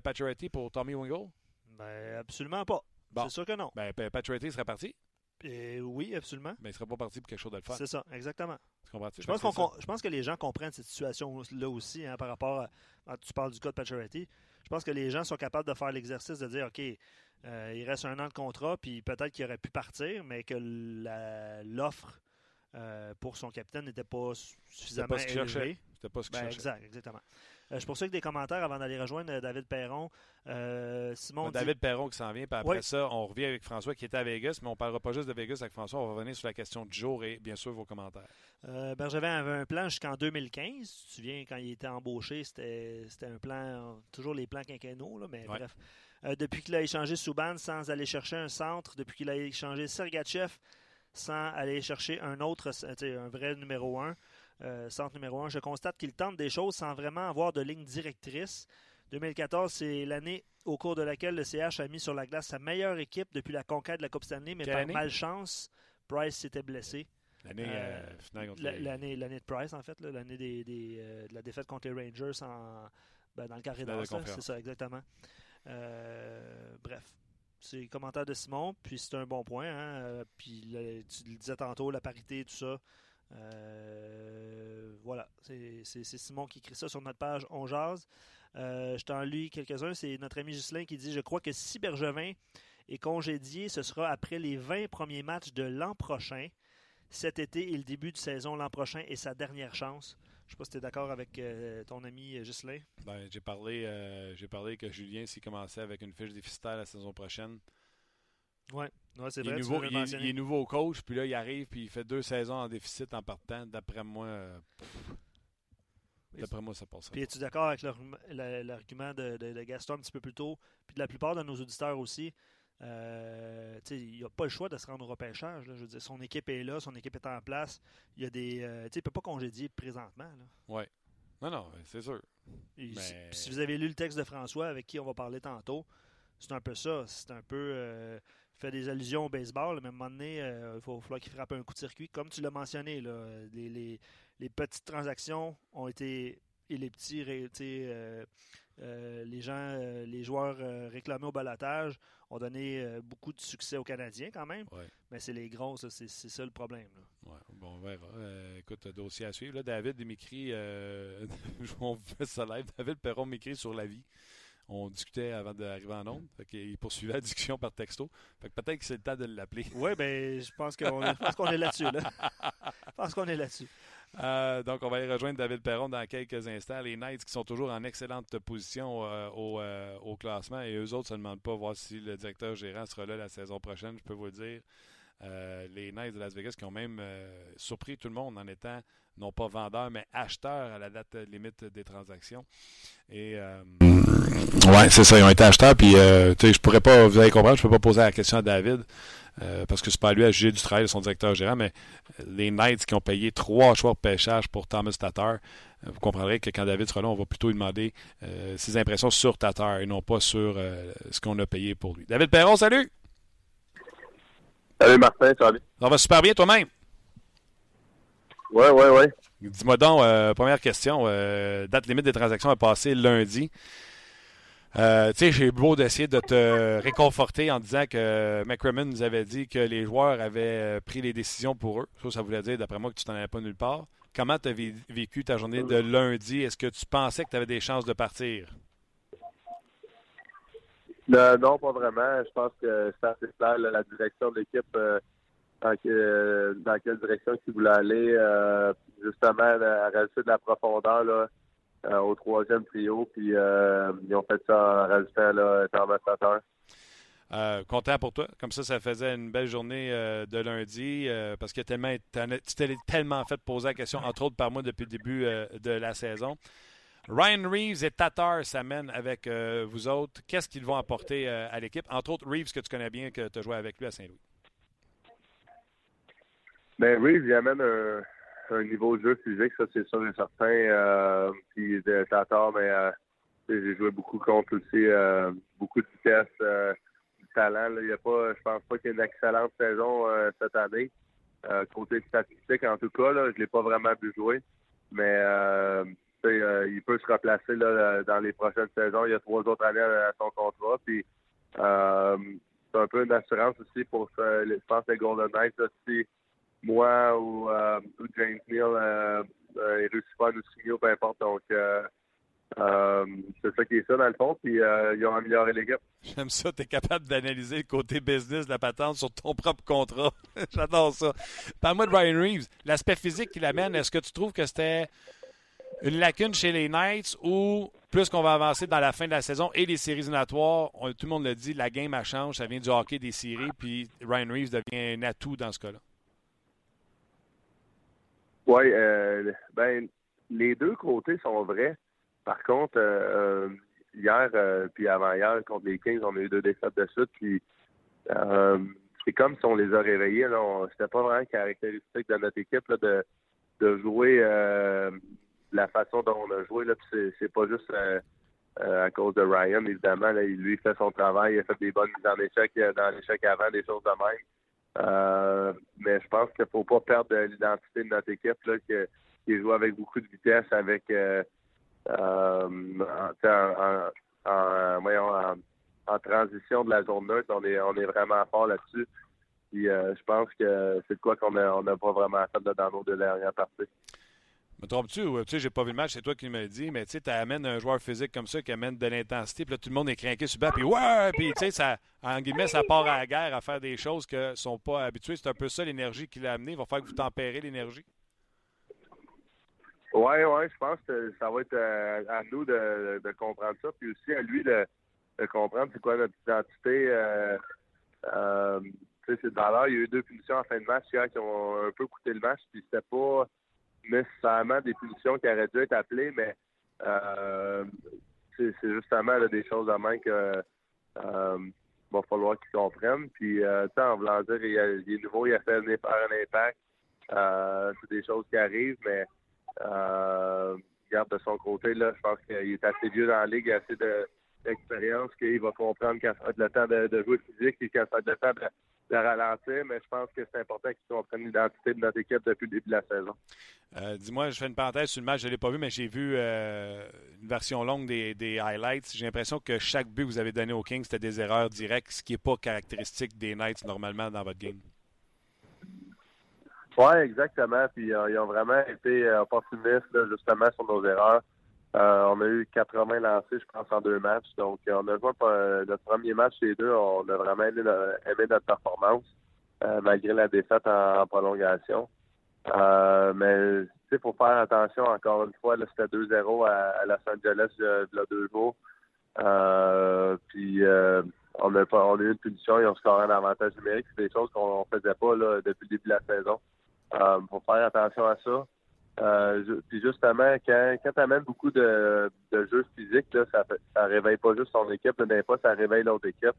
pour Tommy Wingle? Ben, absolument pas. C'est sûr que non. Ben, Patriotty serait parti? oui, absolument. Mais il ne serait pas parti pour quelque chose de le faire. C'est ça, exactement. Je, pense je pense que les gens comprennent cette situation-là aussi hein, par rapport à, Tu parles du cas de Patriotty. Je pense que les gens sont capables de faire l'exercice de dire OK, euh, il reste un an de contrat, puis peut-être qu'il aurait pu partir, mais que l'offre euh, pour son capitaine n'était pas suffisamment pas ce élevée. C'était pas ce qu'il ben, Exact, exactement. Euh, je poursuis avec des commentaires avant d'aller rejoindre euh, David Perron. Euh, Simon David Perron qui s'en vient, puis après ça, on revient avec François qui était à Vegas, mais on ne parlera pas juste de Vegas avec François, on va revenir sur la question du jour et bien sûr vos commentaires. Bergevin avait un plan jusqu'en 2015. Tu te souviens, quand il était embauché, c'était un plan, toujours les plans quinquennaux, là, mais bref. Depuis qu'il a échangé Souban sans aller chercher un centre, depuis qu'il a échangé Sergachev sans aller chercher un autre, un vrai numéro un, euh, centre numéro 1. Je constate qu'il tente des choses sans vraiment avoir de ligne directrice. 2014, c'est l'année au cours de laquelle le CH a mis sur la glace sa meilleure équipe depuis la conquête de la Coupe Stanley, mais par malchance, Price s'était blessé. L'année euh, euh, l'année de Price, en fait, l'année des, de la défaite contre les Rangers en, ben, dans le carré d'as, c'est ça, exactement. Bref, c'est commentaire de Simon, puis c'est un bon point. Hein, puis tu le disais tantôt, la parité, tout ça. Euh, voilà, c'est Simon qui écrit ça sur notre page On. Euh, je t'en lis quelques-uns. C'est notre ami Ghislain qui dit Je crois que si Bergevin est congédié, ce sera après les 20 premiers matchs de l'an prochain. Cet été et le début de saison l'an prochain est sa dernière chance. Je ne sais pas si tu es d'accord avec euh, ton ami Ghislain. Ben, j'ai parlé, j'ai parlé que Julien, s'il commençait avec une fiche déficitaire la saison prochaine, oui, c'est vrai. Il est, nouveau, il, est, nouveau coach, puis là, il arrive, puis il fait deux saisons en déficit en partant. D'après moi, euh, d'après moi, ça passe. Puis es-tu d'accord avec l'argument de, Gaston un petit peu plus tôt, puis de la plupart de nos auditeurs aussi? Euh, il n'a pas le choix de se rendre au repêchage. Je veux dire, son équipe est là, son équipe est en place. Il y a des, euh, il ne peut pas congédier présentement. Oui. Non, non, c'est sûr. si, vous avez lu le texte de François, avec qui on va parler tantôt, c'est un peu ça. C'est un peu fait des allusions au baseball, mais à un moment donné, euh, il faut falloir qu'il frappe un coup de circuit. Comme tu l'as mentionné, là, les, petites transactions ont été et les petits, euh, euh, les gens, les joueurs réclamés au balatage ont donné beaucoup de succès aux Canadiens quand même. Mais c'est les grosses, c'est ça le problème. Ouais, bon, on verra. écoute, dossier à suivre. Là, David m'écrit, on fait ça live, David Perron m'écrit sur la vie on discutait avant d'arriver en onde. Il poursuivait la discussion par texto. peut-être que c'est le temps de l'appeler. Oui, ben, je pense qu'on est là-dessus. Je pense qu'on est là-dessus. Euh, donc, on va aller rejoindre David Perron dans quelques instants. Les Knights qui sont toujours en excellente position euh, euh, au, classement et eux autres se demandent pas voir si le directeur gérant sera là la saison prochaine, je peux vous le dire. les Knights de Las Vegas qui ont même surpris tout le monde en étant non pas vendeurs, mais acheteurs à la date limite des transactions. Et Ouais, c'est ça. Ils ont été acheteurs. Puis, euh, je pourrais pas, vous allez comprendre, je peux pas poser la question à David euh, parce que c'est pas à lui à juger du travail de son directeur gérant, mais les Knights qui ont payé trois choix de pêchage pour Thomas Tatar, euh, vous comprendrez que quand David sera là, on va plutôt lui demander euh, ses impressions sur Tatar et non pas sur ce qu'on a payé pour lui. David Perron, salut! Salut Martin, salut. Ça va super bien toi-même? Oui, oui, oui. Dis-moi donc, première question. date limite des transactions a passé lundi. Euh, tu sais, j'ai beau d'essayer de te réconforter en disant que McCrimmon nous avait dit que les joueurs avaient euh, pris les décisions pour eux. Ça, ça voulait dire, d'après moi, que tu t'en avais pas nulle part. Comment tu as vécu ta journée de lundi? Est-ce que tu pensais que tu avais des chances de partir? Euh, non, pas vraiment. Je pense que c'est assez clair, la direction de l'équipe, dans, quelle direction ils voulaient aller. justement, à rajouter de la profondeur, là, euh, au troisième trio, puis euh, ils ont fait ça en rajoutant là. Euh, content pour toi. Comme ça, ça faisait une belle journée de lundi parce que tellement, tu t'es tellement fait poser la question, entre autres par moi, depuis le début de la saison. Ryan Reeves et Tatar s'amènent avec vous autres. Qu'est-ce qu'ils vont apporter à l'équipe? Entre autres, Reeves, que tu connais bien, que tu as joué avec lui à Saint-Louis. Ben Reeves, il amène un, un, niveau de jeu physique, ça c'est sûr et certain. Euh, puis mais euh, j'ai joué beaucoup contre aussi, euh, beaucoup de vitesse, euh, du talent. Là. Il y a pas, je pense pas qu'il y ait une excellente saison euh, cette année. côté statistique, en tout cas, là, je l'ai pas vraiment pu jouer. Mais il peut se replacer là, dans les prochaines saisons. Il y a trois autres années à son contrat. Puis c'est un peu une assurance aussi pour je pense les Golden Knights aussi moi ou, euh, James Neal euh, euh, à nous signer, peu importe. Donc, euh, euh, c'est ça qui est ça, dans le fond. Puis, ils ont amélioré l'équipe. J'aime ça. Tu es capable d'analyser le côté business de la patente sur ton propre contrat. J'adore ça. Parle-moi de Ryan Reeves. L'aspect physique qu'il amène, est-ce que tu trouves que c'était une lacune chez les Knights ou plus qu'on va avancer dans la fin de la saison et les séries éliminatoires, tout le monde le dit, la game a changé, ça vient du hockey des séries, puis Ryan Reeves devient un atout dans ce cas-là? Oui, euh, ben les deux côtés sont vrais. Par contre, euh, hier euh, puis avant-hier contre les Kings, on a eu deux défaites de suite. Puis euh, c'est comme si on les a réveillés. Là, c'était pas vraiment caractéristique de notre équipe là, de de jouer la façon dont on a joué. Là, c'est, c'est pas juste à cause de Ryan, évidemment. Là, il lui fait son travail, il a fait des bonnes mises en échec dans l'échec avant, des choses de même. Euh, mais je pense qu'il ne faut pas perdre l'identité de notre équipe là, qui joue avec beaucoup de vitesse, avec euh, euh, en, en, en, transition de la zone neutre. On est, on est vraiment fort là-dessus. Puis je pense que c'est de quoi qu'on n'a pas vraiment fait dans nos deux dernières parties. Me trompes-tu tu sais, j'ai pas vu le match, c'est toi qui me dit, mais tu sais, amènes un joueur physique comme ça qui amène de l'intensité, puis là, tout le monde est craqué sur bas, puis ouais, puis tu sais, ça, en guillemets, ça part à la guerre à faire des choses que sont pas habitués. C'est un peu ça l'énergie qu'il a amené. Il va falloir que vous tempérez l'énergie. Oui, oui, je pense que ça va être euh, à, nous de, comprendre ça, puis aussi à lui de, comprendre c'est quoi notre identité. Euh, euh, tu sais, c'est dans il y a eu deux punitions en fin de match hier qui ont un peu coûté le match, puis c'était pas nécessairement des punitions qui auraient dû être appelées, mais euh, c'est justement des choses à main que euh, va falloir qu'ils comprennent. Puis, euh, en voulant dire, il, a, il est nouveau, il a fait un impact. Euh, c'est des choses qui arrivent, mais euh, garde de son côté, là, je pense qu'il est assez vieux dans la ligue, il a assez d'expérience qu'il va comprendre quand ça va être le temps de, de jouer physique et quand ça va être le temps de de ralentir, mais je pense que c'est important qu'ils comprennent l'identité de notre équipe depuis le début de la saison. Euh, dis-moi, je fais une parenthèse sur le match, je ne l'ai pas vu, mais j'ai vu euh, une version longue des, highlights. J'ai l'impression que chaque but que vous avez donné aux Kings, c'était des erreurs directes, ce qui n'est pas caractéristique des Knights normalement dans votre game. Oui, exactement. Puis euh, ils ont vraiment été opportunistes justement sur nos erreurs. Euh, on a eu 80 lancés, je pense, en deux matchs. Donc, on a joué notre premier match les deux. On a vraiment aimé, notre performance, euh, malgré la défaite en, prolongation. Euh, mais, tu sais, faut faire attention, encore une fois, c'était 2-0 à, Los Angeles il y deux jours. puis, on a, on a eu une punition et on score un avantage numérique. C'est des choses qu'on ne faisait pas depuis le début de la saison. Il faut faire attention à ça. Euh, puis justement, quand, quand tu amènes beaucoup de, de jeux physiques, là, ça, ça réveille pas juste ton équipe, d'un pas, ça réveille l'autre équipe.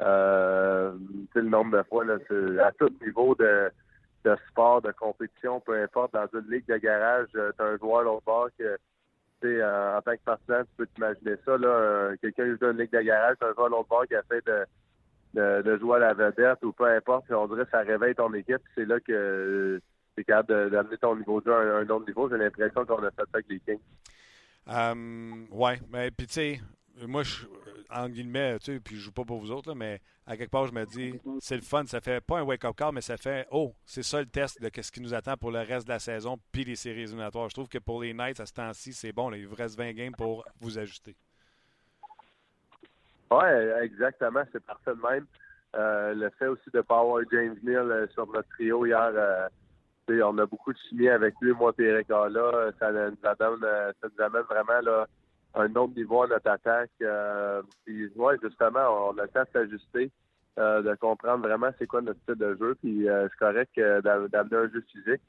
Euh, le nombre de fois, là, à tout niveau de, de sport, de compétition, peu importe, dans une ligue de garage, euh, tu as un joueur l'autre bord que en, en tant que partisan, tu peux t'imaginer ça. Là, quelqu'un joue une ligue de garage, tu un joueur l'autre bord qui essaie de, de, jouer à la vedette ou peu importe, on dirait que ça réveille ton équipe. C'est là que capable d'amener ton niveau de jeu à un, autre niveau. J'ai l'impression qu'on a fait ça avec les Kings. Um, ouais, mais puis tu sais, moi, je, en guillemets, tu sais, puis je joue pas pour vous autres, mais à quelque part, je me dis, c'est le fun. Ça fait pas un wake-up call, mais ça fait, oh, c'est ça le test de ce qui nous attend pour le reste de la saison, puis les séries éliminatoires. Je trouve que pour les Knights, à ce temps-ci, c'est bon. il vous reste 20 games pour vous ajuster. Oui, exactement. C'est parfait de même. Euh, le fait aussi de ne pas avoir James Neal euh, sur notre trio hier, euh, on a beaucoup de chimie avec lui, moi et Eric là. Ça nous, amène, ça nous amène vraiment là, un autre niveau à notre attaque. Euh, puis, ouais, justement, on a le temps de s'ajuster, euh, de comprendre vraiment c'est quoi notre style de jeu. Puis euh, c'est correct d'amener un jeu physique.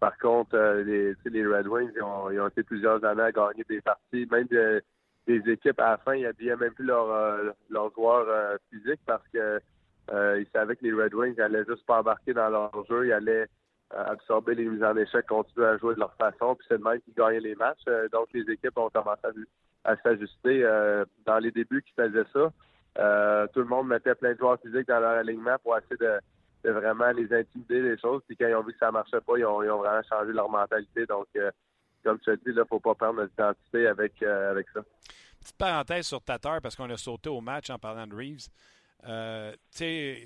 Par contre, les, les Red Wings, ils ont, ils ont, été plusieurs années à gagner des parties, même des, équipes à la fin, ils n'habillaient même plus leurs leur joueurs physiques parce que ils savaient que les Red Wings n'allaient juste pas embarquer dans leur jeu, ils allaient absorber les mises en échec, continuer à jouer de leur façon, puis c'est le même qui gagnait les matchs. Euh, donc les équipes ont commencé à, s'ajuster. Euh, dans les débuts qui faisaient ça, euh, tout le monde mettait plein de joueurs physiques dans leur alignement pour essayer de, vraiment les intimider les choses. Puis quand ils ont vu que ça marchait pas, ils ont, vraiment changé leur mentalité. Donc comme je te dis, il ne faut pas perdre notre identité avec, avec ça. Petite parenthèse sur Tatar, parce qu'on a sauté au match en parlant de Reeves.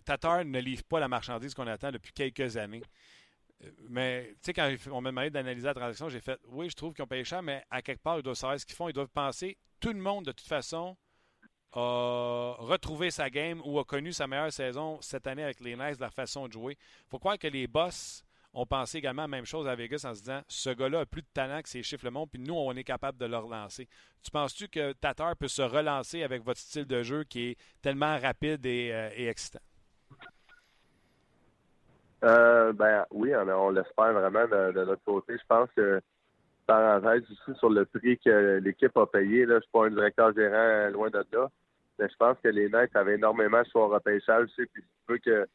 Tatar ne livre pas la marchandise qu'on attend depuis quelques années. Mais quand on m'a demandé d'analyser la transaction, j'ai fait oui, je trouve qu'ils ont payé cher, mais à quelque part, ils doivent savoir ce qu'ils font. Ils doivent penser tout le monde, de toute façon, a retrouvé sa game ou a connu sa meilleure saison cette année avec les Knights, leur façon de jouer. Il faut croire que les boss ont pensé également la même chose à Vegas en se disant ce gars-là a plus de talent que ses chiffres le monde, puis nous, on est capable de le relancer. Tu penses-tu que Tatar peut se relancer avec votre style de jeu qui est tellement rapide et, euh, excitant? Euh, ben oui, on, l'espère vraiment de, notre côté. Je pense que parenthèse aussi sur le prix que l'équipe a payé. Là, je suis pas un directeur gérant euh, loin de là. Mais je pense que les Knights avaient énormément sur le repêchage. Puis si tu veux que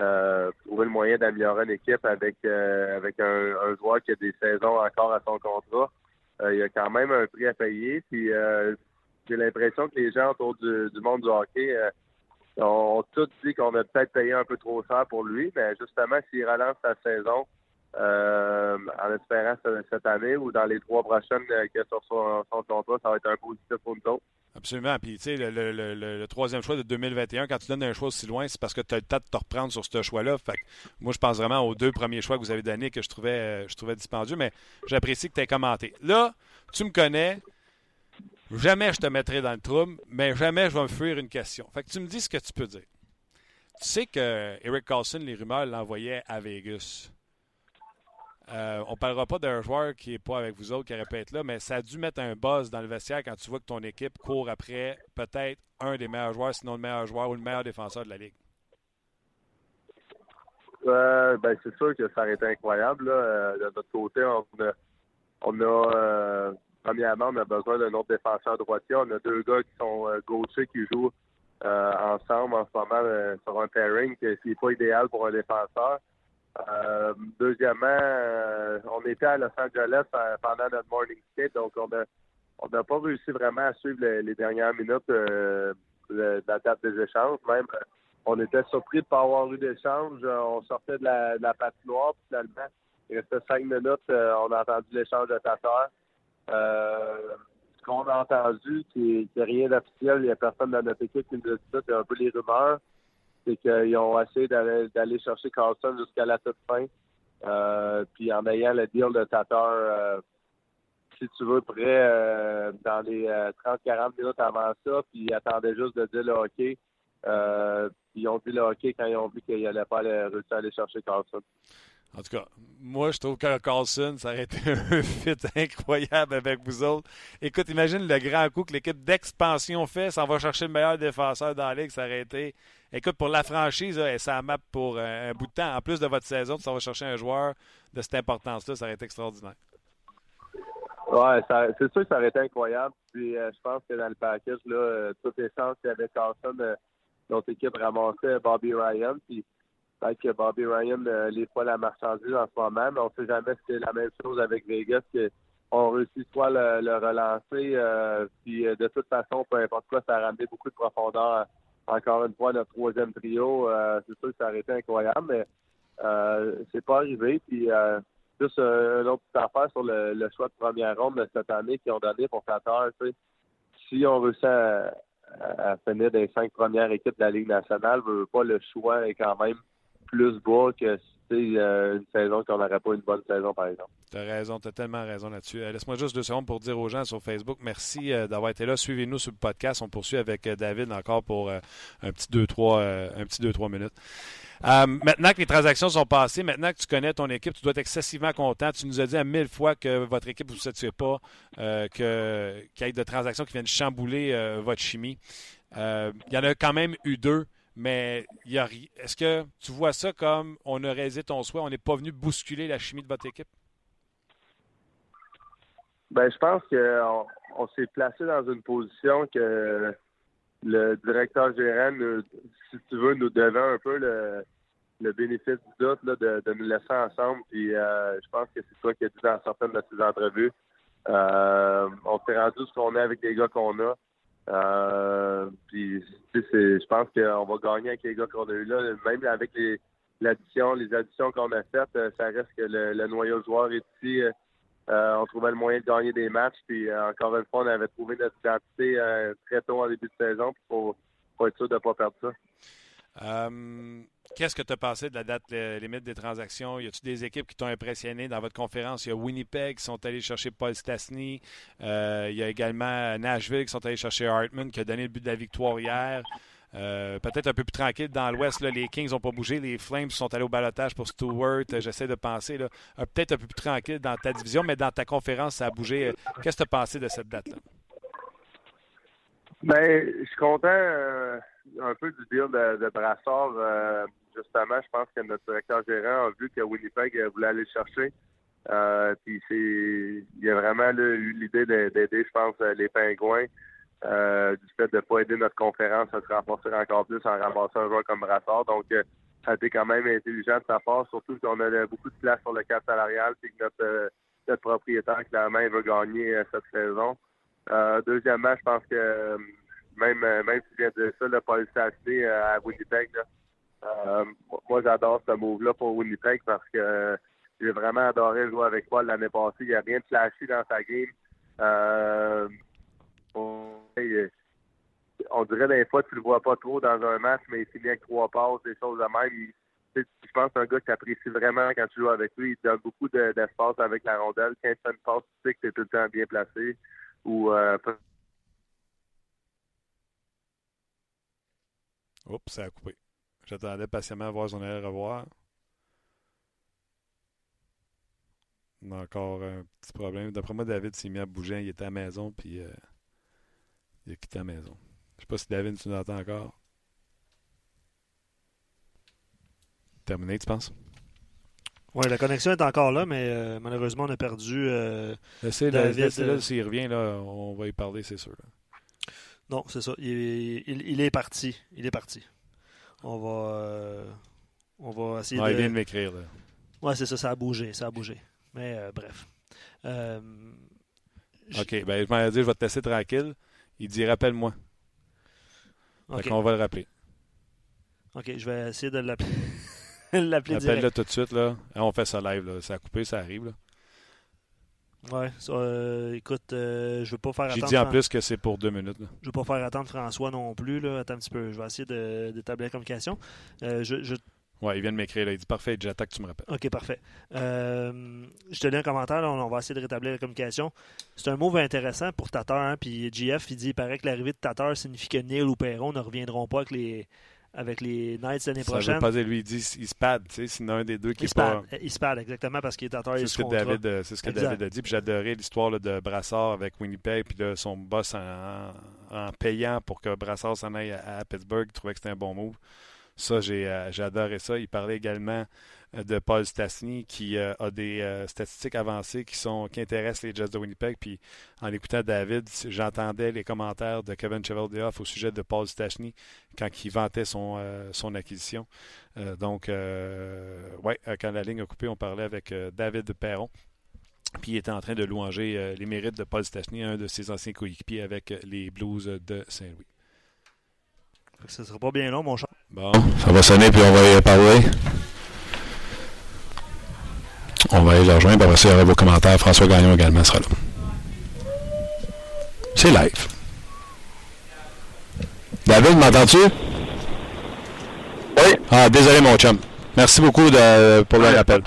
euh, trouver le moyen d'améliorer une équipe avec euh, avec un, joueur qui a des saisons encore à son contrat. Euh, il y a quand même un prix à payer. Puis j'ai l'impression que les gens autour du, monde du hockey ont tous dit qu'on a peut-être payé un peu trop cher pour lui, mais justement, s'il relance sa saison en espérant cette année ou dans les trois prochaines qu'il a sur son, son, contrat, ça va être un positif pour nous autres. Absolument. Puis, tu sais, le, troisième choix de 2021, quand tu donnes un choix aussi loin, c'est parce que tu as le temps de te reprendre sur ce choix-là. Fait moi, je pense vraiment aux deux premiers choix que vous avez donnés que je trouvais, euh, je trouvais dispendieux, mais j'apprécie que tu aies commenté. Là, tu me connais. Jamais je te mettrai dans le trouble, mais jamais je vais me fuir une question. Fait que tu me dis ce que tu peux dire. Tu sais que Eric Carlson, les rumeurs l'envoyaient à Vegas. Euh, on ne parlera pas d'un joueur qui n'est pas avec vous autres, qui aurait pu être là, mais ça a dû mettre un buzz dans le vestiaire quand tu vois que ton équipe court après peut-être un des meilleurs joueurs, sinon le meilleur joueur ou le meilleur défenseur de la Ligue. Euh, ben, c'est sûr que ça aurait été incroyable. Euh, de notre côté, on a, premièrement, on a besoin d'un autre défenseur droitier. On a deux gars qui sont gauchers qui jouent ensemble en ce moment sur un pairing qui n'est pas idéal pour un défenseur. Euh, deuxièmement, euh, on était à Los Angeles euh, pendant notre morning skate, donc on a on n'a pas réussi vraiment à suivre les, dernières minutes de la date des échanges. Même, on était surpris de ne pas avoir eu d'échange. On sortait de la, de patinoire, puis finalement, il restait cinq minutes. on a entendu l'échange de Tatar. Ce qu'on a entendu, qui n'est rien d'officiel, il n'y a personne dans notre équipe qui nous a dit ça, c'est un peu les rumeurs c'est qu'ils ont essayé d'aller chercher Carlson jusqu'à la toute fin. Euh, puis en ayant le deal de Tatar, euh, si tu veux, prêt euh, dans les 30-40 minutes avant ça, puis ils attendaient juste de dire le hockey. puis ils ont dit le hockey quand ils ont vu qu'ils n'allaient pas aller, réussir à aller chercher Carlson. En tout cas, moi, je trouve que Carlson, ça aurait été un fit incroyable avec vous autres. Écoute, imagine le grand coup que l'équipe d'expansion fait, ça va chercher le meilleur défenseur dans la ligue, ça aurait été. Écoute, pour la franchise, ça map pour un, bout de temps. En plus de votre saison, ça va chercher un joueur de cette importance-là, ça aurait été extraordinaire. Ouais, c'est sûr que ça aurait été incroyable. Puis euh, je pense que dans le package, là, euh, toutes les qu'il y avait Carlson, euh, notre équipe ramassait Bobby Ryan. Puis Peut-être que Bobby Ryan euh, n'est pas la marchandise en ce moment, mais on ne sait jamais si c'est la même chose avec Vegas, qu'on réussit soit le, relancer, euh, puis euh, de toute façon, peu importe quoi, ça a ramené beaucoup de profondeur. Encore une fois, notre troisième trio, c'est sûr que ça aurait été incroyable, mais c'est pas arrivé. Puis juste une autre petite affaire sur le, choix de première ronde de cette année qu'ils ont donné pour Qatar. Si on réussit à, à, finir des cinq premières équipes de la Ligue nationale, veut pas le choix est quand même plus bas que euh, une saison qu'on n'aurait pas une bonne saison, par exemple. Tu as raison, tu as tellement raison là-dessus. Euh, laisse-moi juste deux secondes pour dire aux gens sur Facebook, merci euh, d'avoir été là. Suivez-nous sur le podcast. On poursuit avec David encore pour un petit 2-3 un petit deux, trois minutes. maintenant que les transactions sont passées, maintenant que tu connais ton équipe, tu dois être excessivement content. Tu nous as dit à mille fois que votre équipe ne vous satisfait pas, qu'il y ait de transactions qui viennent chambouler votre chimie. il y en a quand même eu deux. Mais est-ce que tu vois ça comme on a réalisé ton souhait, on n'est pas venu bousculer la chimie de votre équipe? Ben, je pense qu'on on, s'est placé dans une position que le directeur gérant, si tu veux, nous devait un peu le, bénéfice du doute de, nous laisser ensemble. Puis je pense que c'est toi qui as dit dans certaines de ces entrevues. on s'est rendu ce qu'on est avec les gars qu'on a. puis je pense qu'on va gagner avec les gars qu'on a eu là, même avec les les additions qu'on a faites, ça reste que le, noyau de joueurs est ici. on trouvait le moyen de gagner des matchs. Puis encore une fois, on avait trouvé notre identité très tôt en début de saison pour, être sûr de ne pas perdre ça. Euh, qu'est-ce que tu as pensé de la date limite des transactions? Y a-t-il des équipes qui t'ont impressionné dans votre conférence? Il y a Winnipeg qui sont allés chercher Paul Stastny. Euh, il y a également Nashville qui sont allés chercher Hartman qui a donné le but de la victoire hier. Euh, peut-être un peu plus tranquille dans l'Ouest. Les Kings n'ont pas bougé. Les Flames sont allés au balotage pour Stewart. J'essaie de penser. Peut-être un peu plus tranquille dans ta division, mais dans ta conférence, ça a bougé. Qu'est-ce que tu as pensé de cette date-là? Ben, je suis content euh, un peu du deal de, de Brassard. Euh, justement, je pense que notre directeur gérant a vu que Winnipeg voulait aller le chercher. Euh, puis c'est, il a vraiment eu l'idée d'aider, je pense, les pingouins. du fait de ne pas aider notre conférence à se renforcer encore plus en ramassant un joueur comme Brassard. Donc, ça a été quand même intelligent de sa part, surtout qu'on a beaucoup de place sur le cap salarial, puis que notre, notre propriétaire, clairement, veut gagner cette saison. Euh, deuxièmement, je pense que euh, même euh, même si tu viens de ça, le Paul Sassé à Winnipeg, moi j'adore ce move-là pour Winnipeg parce que j'ai vraiment adoré jouer avec Paul l'année passée. Il n'y a rien de flashy dans sa game. on, dirait des fois tu le vois pas trop dans un match, mais il finit avec trois passes, des choses de même. je pense que c'est un gars qui apprécie vraiment quand tu joues avec lui. Il donne beaucoup d'espace avec la rondelle. Quand tu fais une passe, tu sais que tu es tout le temps bien placé ou euh, Oups, ça a coupé. J'attendais patiemment à voir son à revoir. On a encore un petit problème. D'après moi, David s'est mis à bouger. Il était à la maison, puis euh, il a quitté la maison. Je sais pas si David, tu nous entends encore. Terminé, tu penses? Oui, la connexion est encore là, mais euh, malheureusement, on a perdu. Euh, laissez laissez là, s'il revient, là, on va y parler, c'est sûr. Non, c'est ça. Il, est parti. Il est parti. On va, euh, on va essayer de. Il vient de m'écrire. Oui, c'est ça. Ça a bougé. Ça a bougé. Mais bref. OK. Ben, je m'en dit, je vais te laisser tranquille. Il dit rappelle-moi. Okay. on va le rappeler. OK, je vais essayer de l'appeler. l'appeler Appelle-le tout de suite, là. On fait ça live, là. Ça a coupé, ça arrive, là. Ouais, euh, écoute, euh, je veux pas faire attendre. J'ai dit en plus que c'est pour deux minutes. Là. Je veux pas faire attendre François non plus. Là. Attends un petit peu. Je vais essayer d'établir la communication. Euh, je, je... Ouais, il vient de m'écrire. Il dit Parfait, j'attaque, tu me rappelles. Ok, parfait. je te lis un commentaire. on va essayer de rétablir la communication. C'est un move intéressant pour Tatar. Hein, puis GF, il dit il paraît que l'arrivée de Tatar signifie que Neil ou Perron ne reviendront pas avec les, avec les Knights l'année prochaine. Ça veut pas dire, lui, il dit il se pad, tu sais, sinon un des deux qui il est pas... Il se pad, exactement, parce qu'il est à terre. C'est ce, que David, euh, c'est ce que David a dit. Puis j'adorais l'histoire de Brassard avec Winnipeg, puis là, son boss en, en, payant pour que Brassard s'en aille à, Pittsburgh. Il trouvait que c'était un bon move. Ça, j'ai, euh, adoré ça. Il parlait également de Paul Stastny qui euh, a des euh, statistiques avancées qui sont qui intéressent les Jets de Winnipeg. Puis en écoutant David, j'entendais les commentaires de Kevin Cheveldayoff au sujet de Paul Stastny quand il vantait son, euh, son acquisition. donc, ouais, quand la ligne a coupé, on parlait avec David Perron. Puis il était en train de louanger les mérites de Paul Stastny, un de ses anciens coéquipiers avec les Blues de Saint-Louis. Ça sera pas bien long, mon chat. Bon, ça va sonner, puis on va y parler. On va aller le rejoindre. Après ça, il y aura vos commentaires. François Gagnon également sera là. C'est live. David, m'entends-tu? Oui. Ah, désolé, mon chum. Merci beaucoup de, pour le rappel.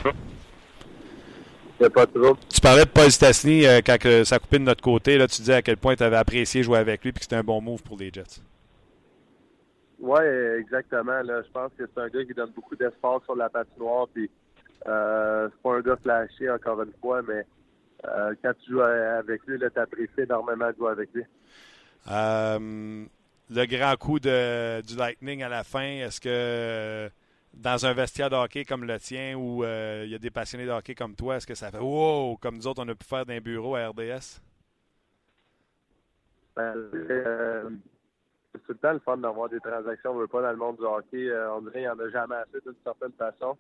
Pas trop. Tu parlais de Paul Stastny euh, quand ça coupait de notre côté. Là, tu disais à quel point tu avais apprécié jouer avec lui et que c'était un bon move pour les Jets. Oui, exactement. Là, je pense que c'est un gars qui donne beaucoup d'espace sur la patinoire. Puis euh, c'est pas un gars flashé, encore une fois, mais euh, quand tu joues avec lui, tu apprécies énormément de jouer avec lui. Euh, le grand coup de, du Lightning à la fin, est-ce que dans un vestiaire de hockey comme le tien, où il y a des passionnés de hockey comme toi, est-ce que ça fait wow, comme nous autres, on a pu faire d'un bureau à RDS? Ben, c'est tout le temps le fun d'avoir des transactions. On veut pas dans le monde du hockey. on dirait qu'il n'y en a jamais assez d'une certaine façon.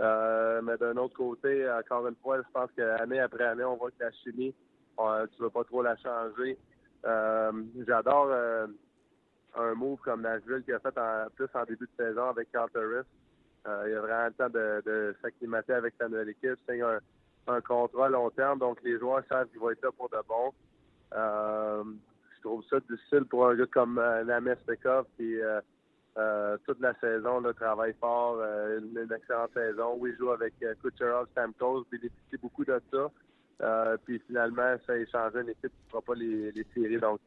Mais d'un autre côté, encore une fois, je pense qu'année après année, on voit que la chimie, tu ne veux pas trop la changer. J'adore un move comme Nashville qui a fait en, plus en début de saison avec Carl euh, il a vraiment le temps de, s'acclimater avec sa nouvelle équipe. C'est un, un, contrat long terme, donc les joueurs savent qu'ils vont être là pour de bon. Euh, je trouve ça difficile pour un gars comme euh, Names Pekov qui euh, toute la saison là, travaille fort, une, excellente saison. Oui, il joue avec Kucherov, Stamkos, bénéficie beaucoup de ça. puis finalement, ça a échangé une équipe qui ne fera pas les, les séries. Donc,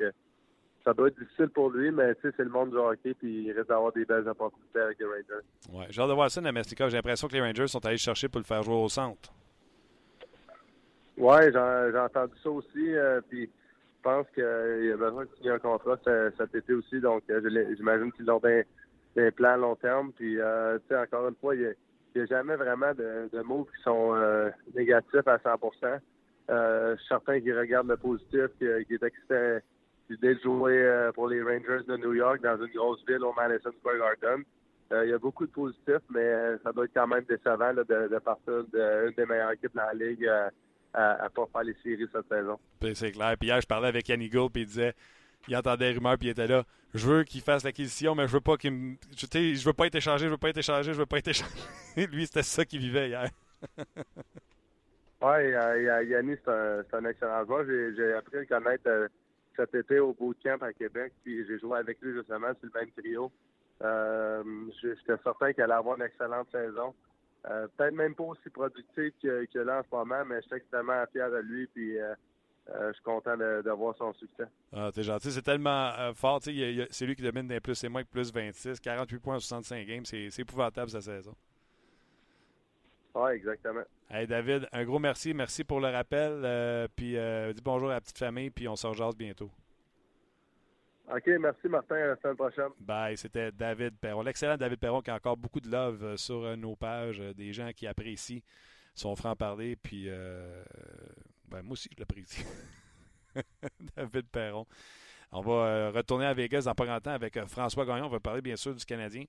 ça doit être difficile pour lui, mais tu sais, c'est le monde du hockey, puis il risque d'avoir des belles opportunités avec les Rangers. Ouais, j'ai hâte de voir ça, Namestika. J'ai l'impression que les Rangers sont allés chercher pour le faire jouer au centre. Oui, j'ai entendu ça aussi, euh, puis je pense qu'il y a besoin de signer un contrat cet été aussi, donc euh, j'imagine qu'ils ont des, des, plans à long terme, puis euh, tu sais, encore une fois, il n'y a, jamais vraiment de, de mots qui sont négatifs à 100 euh, Je suis certain qu'ils regardent le positif, qui, qui est excité l'idée de jouer euh, pour les Rangers de New York dans une grosse ville au Madison Square Garden. Euh, il y a beaucoup de positifs, mais euh, ça doit être quand même décevant de, partir d'une des meilleures équipes dans la Ligue à ne pas faire les séries cette saison. C'est clair. Puis hier, je parlais avec Yannick Gould, puis il disait il entendait des rumeurs, puis il était là. Je veux qu'il fasse l'acquisition, mais je veux pas qu'il me. Je veux pas être échangé, je veux pas être échangé, je veux pas être échangé. Lui, c'était ça qu'il vivait hier. oui, Yannick, c'est un, excellent joueur. J'ai appris à le connaître cet été au bootcamp à Québec, puis j'ai joué avec lui justement sur le même trio. Euh, J'étais certain qu'il allait avoir une excellente saison. Euh, peut-être même pas aussi productif que, que, là en ce moment, mais je suis extrêmement fier de lui, puis euh, euh, je suis content de, voir son succès. Ah, t'es gentil. C'est tellement fort. C'est lui qui domine des plus et moins que plus 26. 48 points en 65 games. C'est épouvantable sa saison. Oui, exactement. Hey David, un gros merci. Merci pour le rappel. Euh, puis euh, dis bonjour à la petite famille, puis on se rejase bientôt. OK, merci Martin. À la semaine prochaine. Bye. C'était David Perron. L'excellent David Perron qui a encore beaucoup de love euh, sur nos pages. Des gens qui apprécient son franc-parler. Puis ben, moi aussi, je l'apprécie. David Perron. On va retourner à Vegas dans pas longtemps avec François Gagnon. On va parler bien sûr du Canadien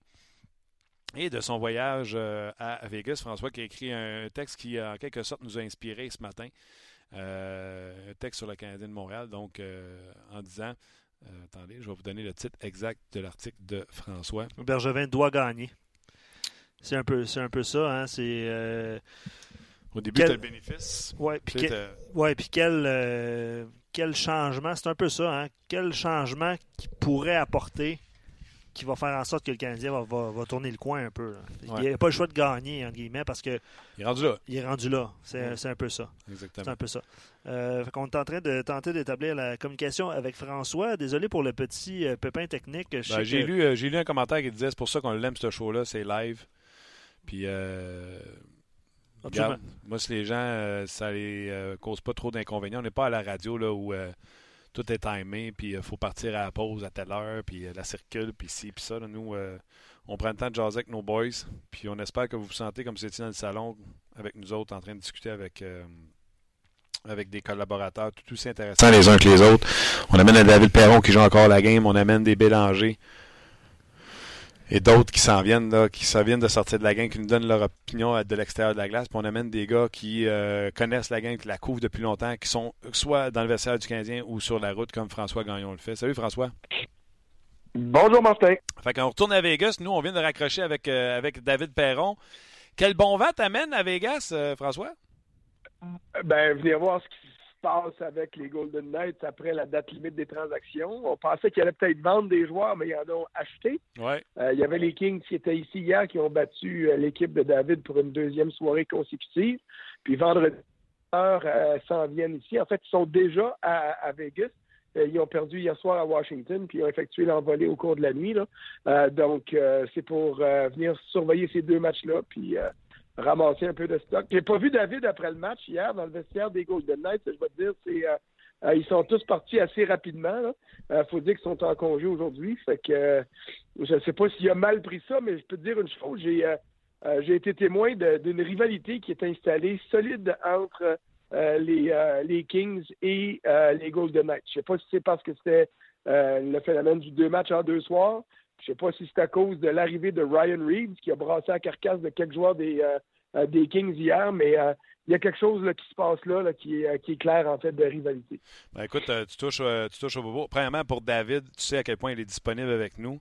et de son voyage euh, à Vegas. François qui a écrit un texte qui, en quelque sorte, nous a inspiré ce matin. Euh, un texte sur le Canadien de Montréal, donc euh, en disant attendez, je vais vous donner le titre exact de l'article de François. Bergevin doit gagner. C'est un peu, c'est un peu ça. Hein? C'est au début, quel... tu le bénéfice. Oui, puis, ouais, puis quel, quel changement, c'est un peu ça, hein? quel changement qui pourrait apporter qui va faire en sorte que le Canadien va, va, tourner le coin un peu. Il n'y a pas le choix de gagner, entre guillemets, parce que. Il est rendu là. Il est rendu là. C'est un peu ça. Exactement. C'est un peu ça. Euh, on est en train de tenter d'établir la communication avec François. Désolé pour le petit euh, pépin technique. Ben, j'ai lu, euh, lu un commentaire qui disait c'est pour ça qu'on l'aime, ce show-là, c'est live. Puis. Euh, moi, si les gens, ça les cause pas trop d'inconvénients, on n'est pas à la radio là où tout est timé, puis il euh, faut partir à la pause à telle heure, puis euh, la circule, puis ci, puis ça. nous, euh, on prend le temps de jaser avec nos boys, puis on espère que vous vous sentez comme si vous étiez dans le salon avec nous autres, en train de discuter avec avec des collaborateurs tout aussi intéressants les uns que les autres. On amène un David Perron qui joue encore la game, on amène des Bélangers et d'autres qui s'en viennent, là, qui s'en viennent de sortir de la gang, qui nous donnent leur opinion de l'extérieur de la glace. Puis on amène des gars qui euh, connaissent la gang, qui la couvrent depuis longtemps, qui sont soit dans le vestiaire du Canadien ou sur la route, comme François Gagnon le fait. Salut François. Bonjour Martin. Fait qu'on retourne à Vegas. Nous, on vient de raccrocher avec, euh, avec David Perron. Quel bon vent t'amène à Vegas, euh, François? Ben, venez voir ce qui passe avec les Golden Knights après la date limite des transactions. On pensait qu'il allait peut-être vendre des joueurs, mais ils en ont acheté. Ouais. Euh, il y avait les Kings qui étaient ici hier, qui ont battu euh, l'équipe de David pour une deuxième soirée consécutive. Puis vendredi, euh, s'en viennent ici. En fait, ils sont déjà à, Vegas. Euh, ils ont perdu hier soir à Washington, puis ils ont effectué l'envolée au cours de la nuit. Là. donc, c'est pour venir surveiller ces deux matchs-là, puis ramasser un peu de stock. J'ai pas vu David après le match hier dans le vestiaire des Golden Knights. Je vais te dire, c'est euh, euh, ils sont tous partis assez rapidement. Il euh, faut dire qu'ils sont en congé aujourd'hui. Fait que je ne sais pas s'il a mal pris ça, mais je peux te dire une chose. J'ai j'ai été témoin d'une rivalité qui est installée solide entre les, les Kings et les Golden Knights. Je sais pas si c'est parce que c'était le phénomène du deux matchs en deux soirs. Je ne sais pas si c'est à cause de l'arrivée de Ryan Reeves qui a brassé la carcasse de quelques joueurs des, des Kings hier, mais il y a quelque chose qui se passe là, qui, est, qui, est, clair en fait de rivalité. Ben, écoute, tu, touches, tu touches au bobo. Premièrement, pour David, tu sais à quel point il est disponible avec nous.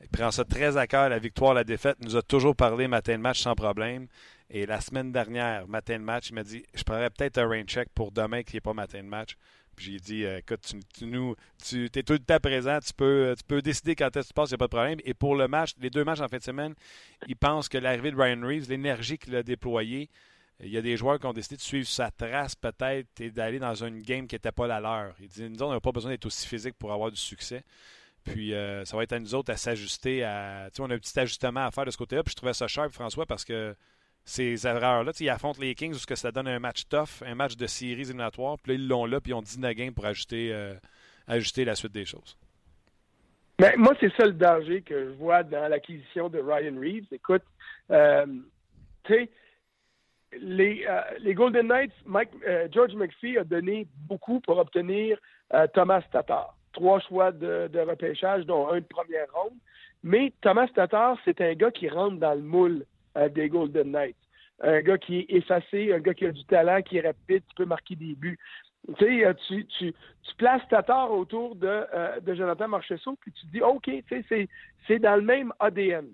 Il prend ça très à cœur, la victoire, la défaite. Il nous a toujours parlé matin de match sans problème. Et la semaine dernière, matin de match, il m'a dit Je prendrais peut-être un rain check pour demain qui n'est pas matin de match. Puis j'ai dit Écoute, tu, tu nous, tu es tout le temps présent, tu peux, tu peux décider quand est-ce que tu passes, il n'y a pas de problème. Et pour le match, les deux matchs en fin de semaine, il pense que l'arrivée de Ryan Reeves, l'énergie qu'il a déployée, il y a des joueurs qui ont décidé de suivre sa trace peut-être et d'aller dans une game qui n'était pas la leur. Il dit Nous, on n'a pas besoin d'être aussi physique pour avoir du succès. Puis euh, ça va être à nous autres à s'ajuster. À, on a un petit ajustement à faire de ce côté-là. Puis je trouvais ça cher, François, parce que ces erreurs-là, ils affrontent les Kings parce que ça donne un match tough, un match de séries éliminatoires. Puis là, ils l'ont là, puis ils ont 10 games pour ajuster, euh, ajuster la suite des choses. Mais moi, c'est ça le danger que je vois dans l'acquisition de Ryan Reeves. Écoute, euh, tu sais, les, les, Golden Knights, Mike, George McPhee a donné beaucoup pour obtenir Thomas Tatar trois choix de, repêchage, dont un de première ronde. Mais Thomas Tatar, c'est un gars qui rentre dans le moule euh, des Golden Knights. Un gars qui est effacé, un gars qui a du talent, qui est rapide, qui peut marquer des buts. Tu euh, tu, places Tatar autour de, euh, Jonathan Marchessault, puis tu dis, OK, c'est dans le même ADN.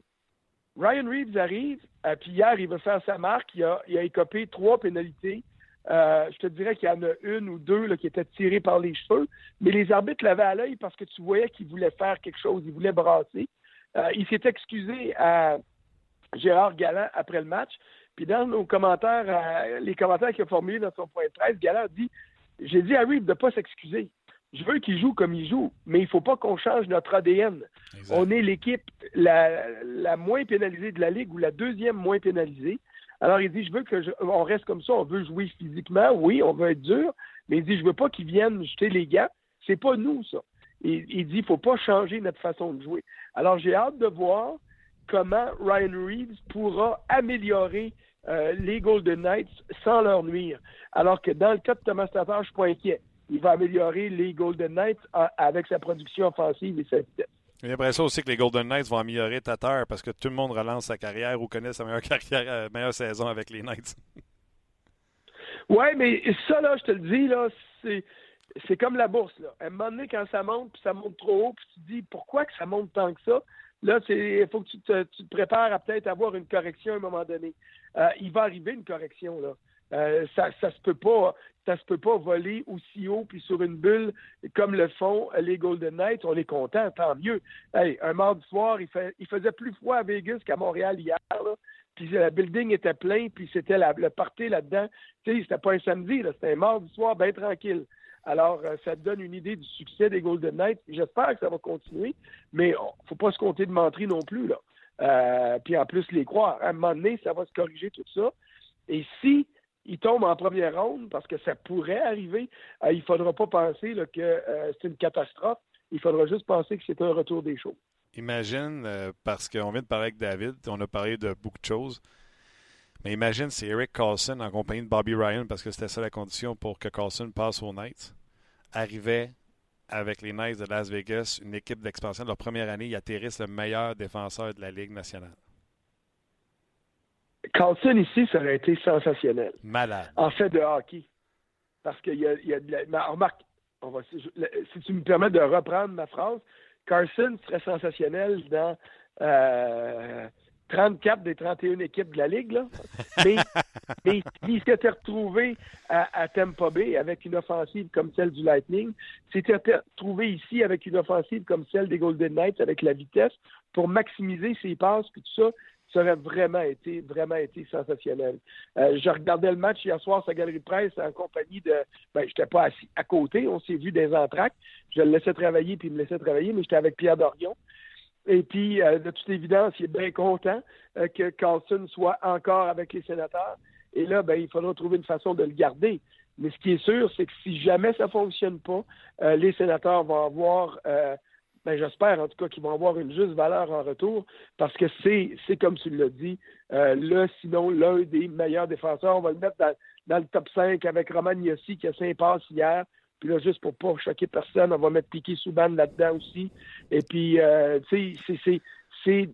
Ryan Reeves arrive, puis hier, il va faire sa marque. Il a, écopé trois pénalités. Euh, je te dirais qu'il y en a une ou deux qui étaient tirées par les cheveux, mais les arbitres l'avaient à l'œil parce que tu voyais qu'il voulait faire quelque chose, il voulait brasser. Euh, il s'est excusé à Gérard Galland après le match. Puis dans nos commentaires, euh, les commentaires qu'il a formulés dans son point de presse, Galland a dit J'ai dit à Reeve de ne pas s'excuser. Je veux qu'il joue comme il joue, mais il ne faut pas qu'on change notre ADN. On est l'équipe la moins pénalisée de la Ligue ou la deuxième moins pénalisée. Alors, il dit, je veux que on reste comme ça, on veut jouer physiquement, oui, on veut être dur, mais il dit, je veux pas qu'ils viennent jeter les gants. C'est pas nous, ça. Il, il dit, il faut pas changer notre façon de jouer. Alors, j'ai hâte de voir comment Ryan Reeves pourra améliorer euh, les Golden Knights sans leur nuire. Alors que dans le cas de Thomas Tatar, je suis pas inquiet. Il va améliorer les Golden Knights avec sa production offensive et sa vitesse. J'ai l'impression aussi que les Golden Knights vont améliorer Tatar parce que tout le monde relance sa carrière ou connaît sa meilleure carrière, euh, meilleure saison avec les Knights. Oui, mais ça, là, je te le dis, là, c'est. C'est comme la bourse, là. À un moment donné, quand ça monte, puis ça monte trop haut, puis tu te dis pourquoi que ça monte tant que ça, là, il faut que tu te, tu prépares à peut-être avoir une correction à un moment donné. Euh, il va arriver une correction, là. Euh, ça, ça se peut pas, ça se peut pas voler aussi haut puis sur une bulle comme le font les Golden Knights. On est content, tant mieux. Hey, un mardi soir, il, il faisait plus froid à Vegas qu'à Montréal hier. Puis le building était plein, puis c'était le party là-dedans. Tu sais, c'était pas un samedi, c'était un mardi soir bien tranquille. Alors, euh, ça te donne une idée du succès des Golden Knights. J'espère que ça va continuer, mais faut pas se compter de mentir non plus. Là. Euh, puis en plus, les croire. À un moment donné, ça va se corriger tout ça. Et si il tombe en première ronde parce que ça pourrait arriver. Euh, il ne faudra pas penser que c'est une catastrophe. Il faudra juste penser que c'est un retour des choses. Imagine, parce qu'on vient de parler avec David, on a parlé de beaucoup de choses. Mais imagine si Eric Carlson, en compagnie de Bobby Ryan, parce que c'était ça la condition pour que Carlson passe aux Knights, arrivait avec les Knights de Las Vegas, une équipe d'expansion de leur première année, ils atterrissent le meilleur défenseur de la Ligue nationale. Carlson ici, ça aurait été sensationnel. Malade. En fait de hockey. Parce qu'il y a, y a de la, remarque, on va, si tu me permets de reprendre ma phrase, Carlson serait sensationnel dans euh, 34 des 31 équipes de la Ligue. Là. Mais, mais il s'était retrouvé à, à, Tampa Bay avec une offensive comme celle du Lightning. S'était retrouvé ici avec une offensive comme celle des Golden Knights avec la vitesse pour maximiser ses passes puis tout ça ça aurait vraiment été, vraiment été sensationnel. Euh, je regardais le match hier soir sa galerie de presse en compagnie de. Ben, j'étais pas assis à côté, on s'est vu des entraques. Je le laissais travailler, puis il me laissait travailler, mais j'étais avec Pierre Dorion. Et puis, euh, de toute évidence, il est bien content euh, que Carlson soit encore avec les sénateurs. Et là, ben, il faudra trouver une façon de le garder. Mais ce qui est sûr, c'est que si jamais ça fonctionne pas, les sénateurs vont avoir ben, j'espère en tout cas qu'ils vont avoir une juste valeur en retour parce que c'est, c'est comme tu l'as dit, euh, là, sinon, l'un des meilleurs défenseurs. On va le mettre dans, le top 5 avec Roman Yossi qui a 5 passes hier. Puis là, juste pour pas choquer personne, on va mettre Piqué Souban là-dedans aussi. Et puis, euh, tu sais,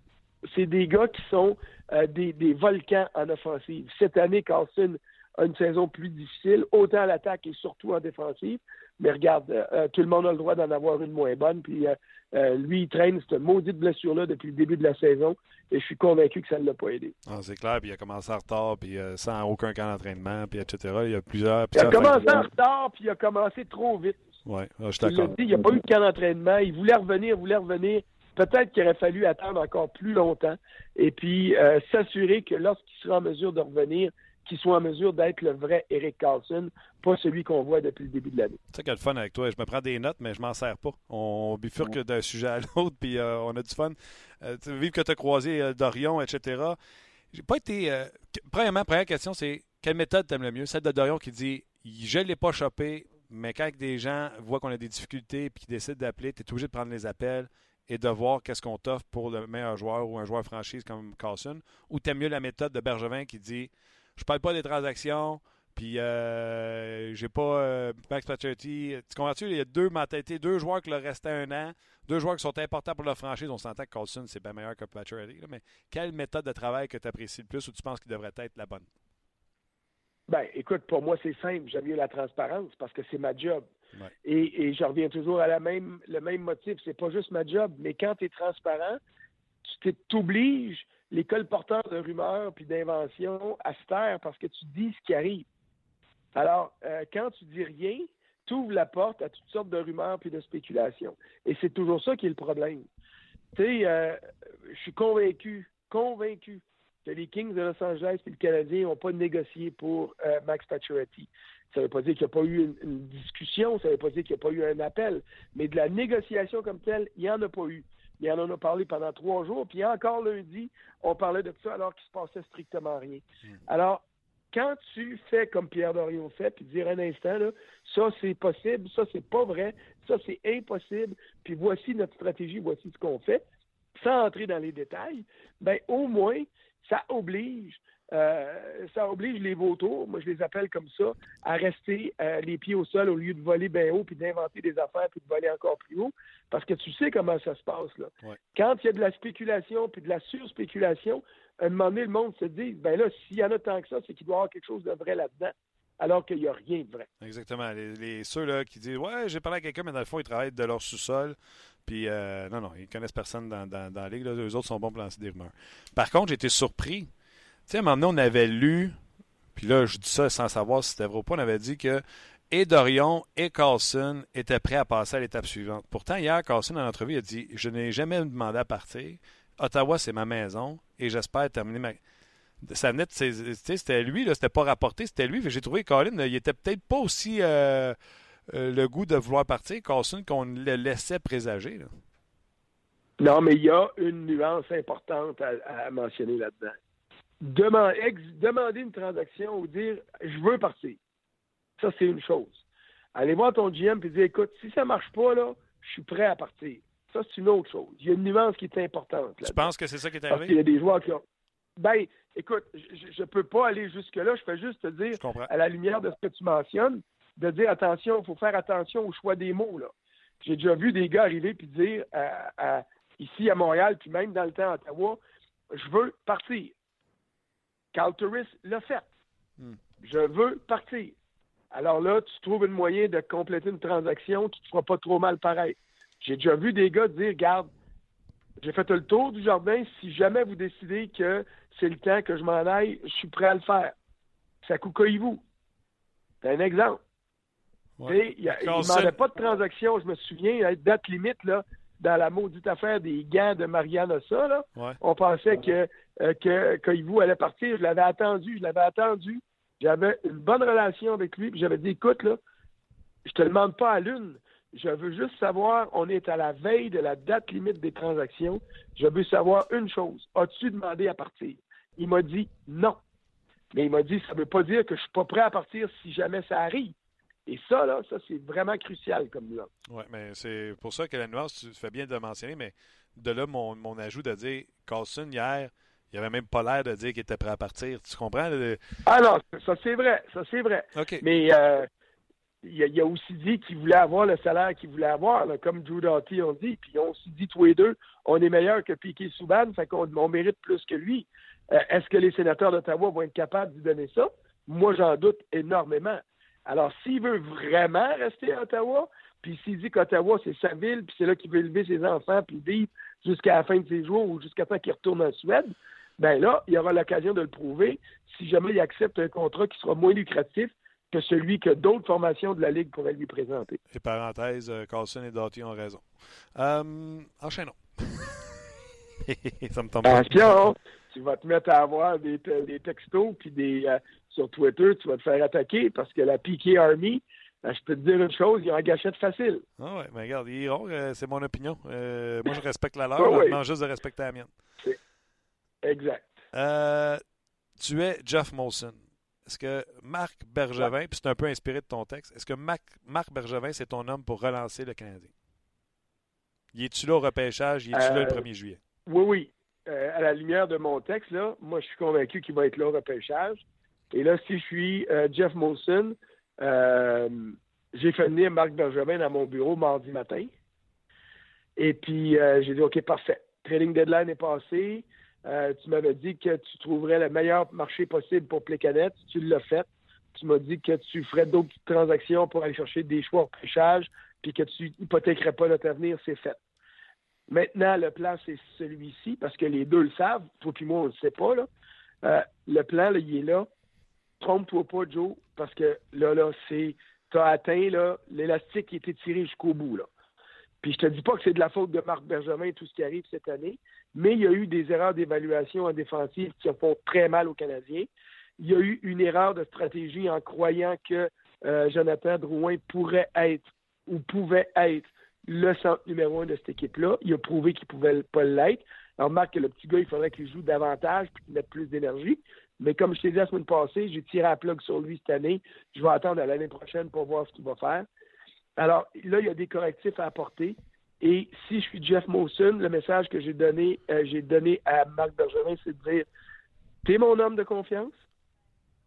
c'est des gars qui sont euh, des, des, volcans en offensive. Cette année, Carlson a une saison plus difficile, autant à l'attaque et surtout en défensive. Mais regarde, euh, tout le monde a le droit d'en avoir une moins bonne. Puis euh, lui, il traîne cette maudite blessure-là depuis le début de la saison. Et je suis convaincu que ça ne l'a pas aidé. Ah, c'est clair, puis il a commencé en retard, puis sans aucun camp d'entraînement, puis etc. Il y a plusieurs. il a commencé en retard, puis il a commencé trop vite. Oui, je suis d'accord. Il n'y a pas eu de camp d'entraînement. Il voulait revenir, voulait revenir. Peut-être qu'il aurait fallu attendre encore plus longtemps et puis s'assurer que lorsqu'il sera en mesure de revenir, qui soit en mesure d'être le vrai Eric Carlson, pas celui qu'on voit depuis le début de l'année. C'est ça qui a le fun avec toi. Je me prends des notes, mais je m'en sers pas. On bifurque d'un sujet à l'autre, puis euh, on a du fun. Euh, vive que tu as croisé euh, Dorion, etc. J'ai pas été. premièrement, première question, c'est quelle méthode t'aimes le mieux? Celle de Dorion qui dit Je ne l'ai pas chopé, mais quand des gens voient qu'on a des difficultés et qu'ils décident d'appeler, tu es obligé de prendre les appels et de voir qu'est-ce qu'on t'offre pour le meilleur joueur ou un joueur franchise comme Carlson. Ou t'aimes mieux la méthode de Bergevin qui dit je parle pas des transactions, puis euh, j'ai pas euh, Max Pacioretty. Tu comprends-tu? Il y a deux mentalités, deux joueurs qui leur restaient un an, deux joueurs qui sont importants pour la franchise. On s'entend que Colson, c'est bien meilleur que Pacioretty. Mais quelle méthode de travail que tu apprécies le plus ou tu penses qu'il devrait être la bonne? Ben, écoute, pour moi, c'est simple. J'aime mieux la transparence parce que c'est ma job. Et, je reviens toujours à la même, le même motif. C'est pas juste ma job, mais quand tu es transparent, tu t'obliges les colporteurs de rumeurs puis d'inventions à se taire parce que tu dis ce qui arrive. Alors, euh, quand tu dis rien, tu ouvres la porte à toutes sortes de rumeurs puis de spéculations. Et c'est toujours ça qui est le problème. Tu sais, euh, je suis convaincu, convaincu que les Kings de Los Angeles et le Canadien n'ont pas négocié pour euh, Max Pacioretty. Ça ne veut pas dire qu'il n'y a pas eu une, une discussion, ça ne veut pas dire qu'il n'y a pas eu un appel, mais de la négociation comme telle, il n'y en a pas eu. Il en a parlé pendant trois jours. Puis encore lundi, on parlait de ça alors qu'il se passait strictement rien. Hmm. Alors, quand tu fais comme Pierre Dorion fait, puis dire un instant, là, ça c'est possible, ça c'est pas vrai, ça c'est impossible, puis voici notre stratégie, voici ce qu'on fait, sans entrer dans les détails, ben au moins, ça oblige euh, ça oblige les vautours, moi je les appelle comme ça, à rester euh, les pieds au sol au lieu de voler bien haut, puis d'inventer des affaires, puis de voler encore plus haut, parce que tu sais comment ça se passe. là. Quand il y a de la spéculation, puis de la surspéculation, à un moment donné, le monde se dit, ben là, s'il y en a tant que ça, c'est qu'il doit y avoir quelque chose de vrai là-dedans alors qu'il n'y a rien de vrai. Exactement. Les, ceux là qui disent Ouais, j'ai parlé à quelqu'un, mais dans le fond, ils travaillent de leur sous-sol. Puis, euh, non, non, ils connaissent personne dans, dans, dans la ligue. Là. Eux autres sont bons pour lancer des rumeurs. Par contre, j'ai été surpris sais, à un moment donné, on avait lu, puis là, je dis ça sans savoir si c'était vrai ou pas, on avait dit que et Dorion et Carlson étaient prêts à passer à l'étape suivante. Pourtant, hier, Carlson, dans l'entrevue, a dit Je n'ai jamais demandé à partir. Ottawa, c'est ma maison et j'espère terminer ma. Ça venait c'était lui, là, c'était pas rapporté, c'était lui. J'ai trouvé que Colin, il était peut-être pas aussi euh, euh, le goût de vouloir partir, Carlson, qu'on le laissait présager. Non, mais il y a une nuance importante à mentionner là-dedans demander une transaction ou dire je veux partir. Ça, c'est une chose. Allez voir ton GM et dire écoute, si ça marche pas, là, je suis prêt à partir. Ça, c'est une autre chose. Il y a une nuance qui est importante. Tu penses que c'est ça qui est arrivé? Parce qu'il y a des joueurs qui ont. Ben, écoute, je ne peux pas aller jusque-là. Je fais juste te dire, à la lumière de ce que tu mentionnes, de dire attention, il faut faire attention au choix des mots. Là. J'ai déjà vu des gars arriver puis dire ici à Montréal, puis même dans le temps à Ottawa, je veux partir. Carl Turris l'a fait. Hmm. Je veux partir. Alors là, tu trouves un moyen de compléter une transaction qui ne te fera pas trop mal pareil. J'ai déjà vu des gars dire, regarde, j'ai fait le tour du jardin, si jamais vous décidez que c'est le temps que je m'en aille, je suis prêt à le faire. Ça coucouille-vous. C'est un exemple. Il ne demandait pas de transaction, je me souviens, date limite, là, dans la maudite affaire des gants de Marianne Ossa, là, on pensait que, euh, que allait partir. Je l'avais attendu, je l'avais attendu. J'avais une bonne relation avec lui, j'avais dit, écoute, là, je te demande pas à l'une. Je veux juste savoir, on est à la veille de la date limite des transactions. Je veux savoir une chose. As-tu demandé à partir? Il m'a dit non. Mais il m'a dit, ça ne veut pas dire que je ne suis pas prêt à partir si jamais ça arrive. Et ça, là, ça, c'est vraiment crucial comme là. Oui, mais c'est pour ça que la nuance, tu fais bien de mentionner, mais de là, mon, mon ajout de dire Carlson, hier, il avait même pas l'air de dire qu'il était prêt à partir. Tu comprends? Ah non, ça c'est vrai. Ça c'est vrai. Mais euh, il a, aussi dit qu'il voulait avoir le salaire qu'il voulait avoir, comme Drew Doughty ont dit. Puis ils ont aussi dit tous les deux, on est meilleur que Piquet Souban, fait qu'on on mérite plus que lui. Euh, est-ce que les sénateurs d'Ottawa vont être capables de donner ça? Moi, j'en doute énormément. Alors, s'il veut vraiment rester à Ottawa, puis s'il dit qu'Ottawa, c'est sa ville, puis c'est là qu'il veut élever ses enfants, puis vivre jusqu'à la fin de ses jours ou jusqu'à temps qu'il retourne en Suède, ben là, il aura l'occasion de le prouver si jamais il accepte un contrat qui sera moins lucratif que celui que d'autres formations de la Ligue pourraient lui présenter. Et parenthèse, euh, Carlson et Doughty ont raison. Euh, enchaînons. ça me tombe Attention, tu vas te mettre à avoir des, des textos puis des euh, sur Twitter, tu vas te faire attaquer parce que la PK Army, ben, je peux te dire une chose, ils ont un gâchette facile. Ah ouais, mais regarde, euh, c'est mon opinion. moi, je respecte la leur, je demande juste de respecter la mienne. Exact. tu es Jeff Molson. Est-ce que Marc Bergevin, puis c'est un peu inspiré de ton texte, est-ce que Marc, Bergevin, c'est ton homme pour relancer le Canadien? Y es-tu là au repêchage? Y es-tu là le 1er euh, juillet? Oui, oui. Euh, à la lumière de mon texte, là, moi, je suis convaincu qu'il va être là au repêchage. Et là, si je suis euh, Jeff Molson, j'ai fait venir Marc Bergevin dans mon bureau mardi matin. Et puis, j'ai dit, OK, parfait. Trading deadline est passé. Euh, tu m'avais dit que tu trouverais le meilleur marché possible pour Plécanet. Tu l'as fait. Tu m'as dit que tu ferais d'autres transactions pour aller chercher des choix au prêchage, puis que tu hypothéquerais pas notre avenir. C'est fait. Maintenant, le plan, c'est celui-ci, parce que les deux le savent. Toi et moi, on ne le sait pas. Là. Euh, le plan, il est là. Trompe-toi pas, Joe, parce que là, là, c'est. Tu as atteint l'élastique qui était tiré jusqu'au bout. Là. Puis je te dis pas que c'est de la faute de Marc Bergevin tout ce qui arrive cette année, mais il y a eu des erreurs d'évaluation en défensive qui font très mal aux Canadiens. Il y a eu une erreur de stratégie en croyant que euh, Jonathan Drouin pourrait être ou pouvait être le centre numéro un de cette équipe-là. Il a prouvé qu'il ne pouvait pas l'être. Alors, Marc, le petit gars, il faudrait qu'il joue davantage et qu'il mette plus d'énergie. Mais comme je t'ai dit la semaine passée, j'ai tiré la plug sur lui cette année. Je vais attendre à l'année prochaine pour voir ce qu'il va faire. Alors là, il y a des correctifs à apporter. Et si je suis Jeff Molson, le message que j'ai donné, euh, donné à Marc Bergerin, c'est de dire T'es mon homme de confiance,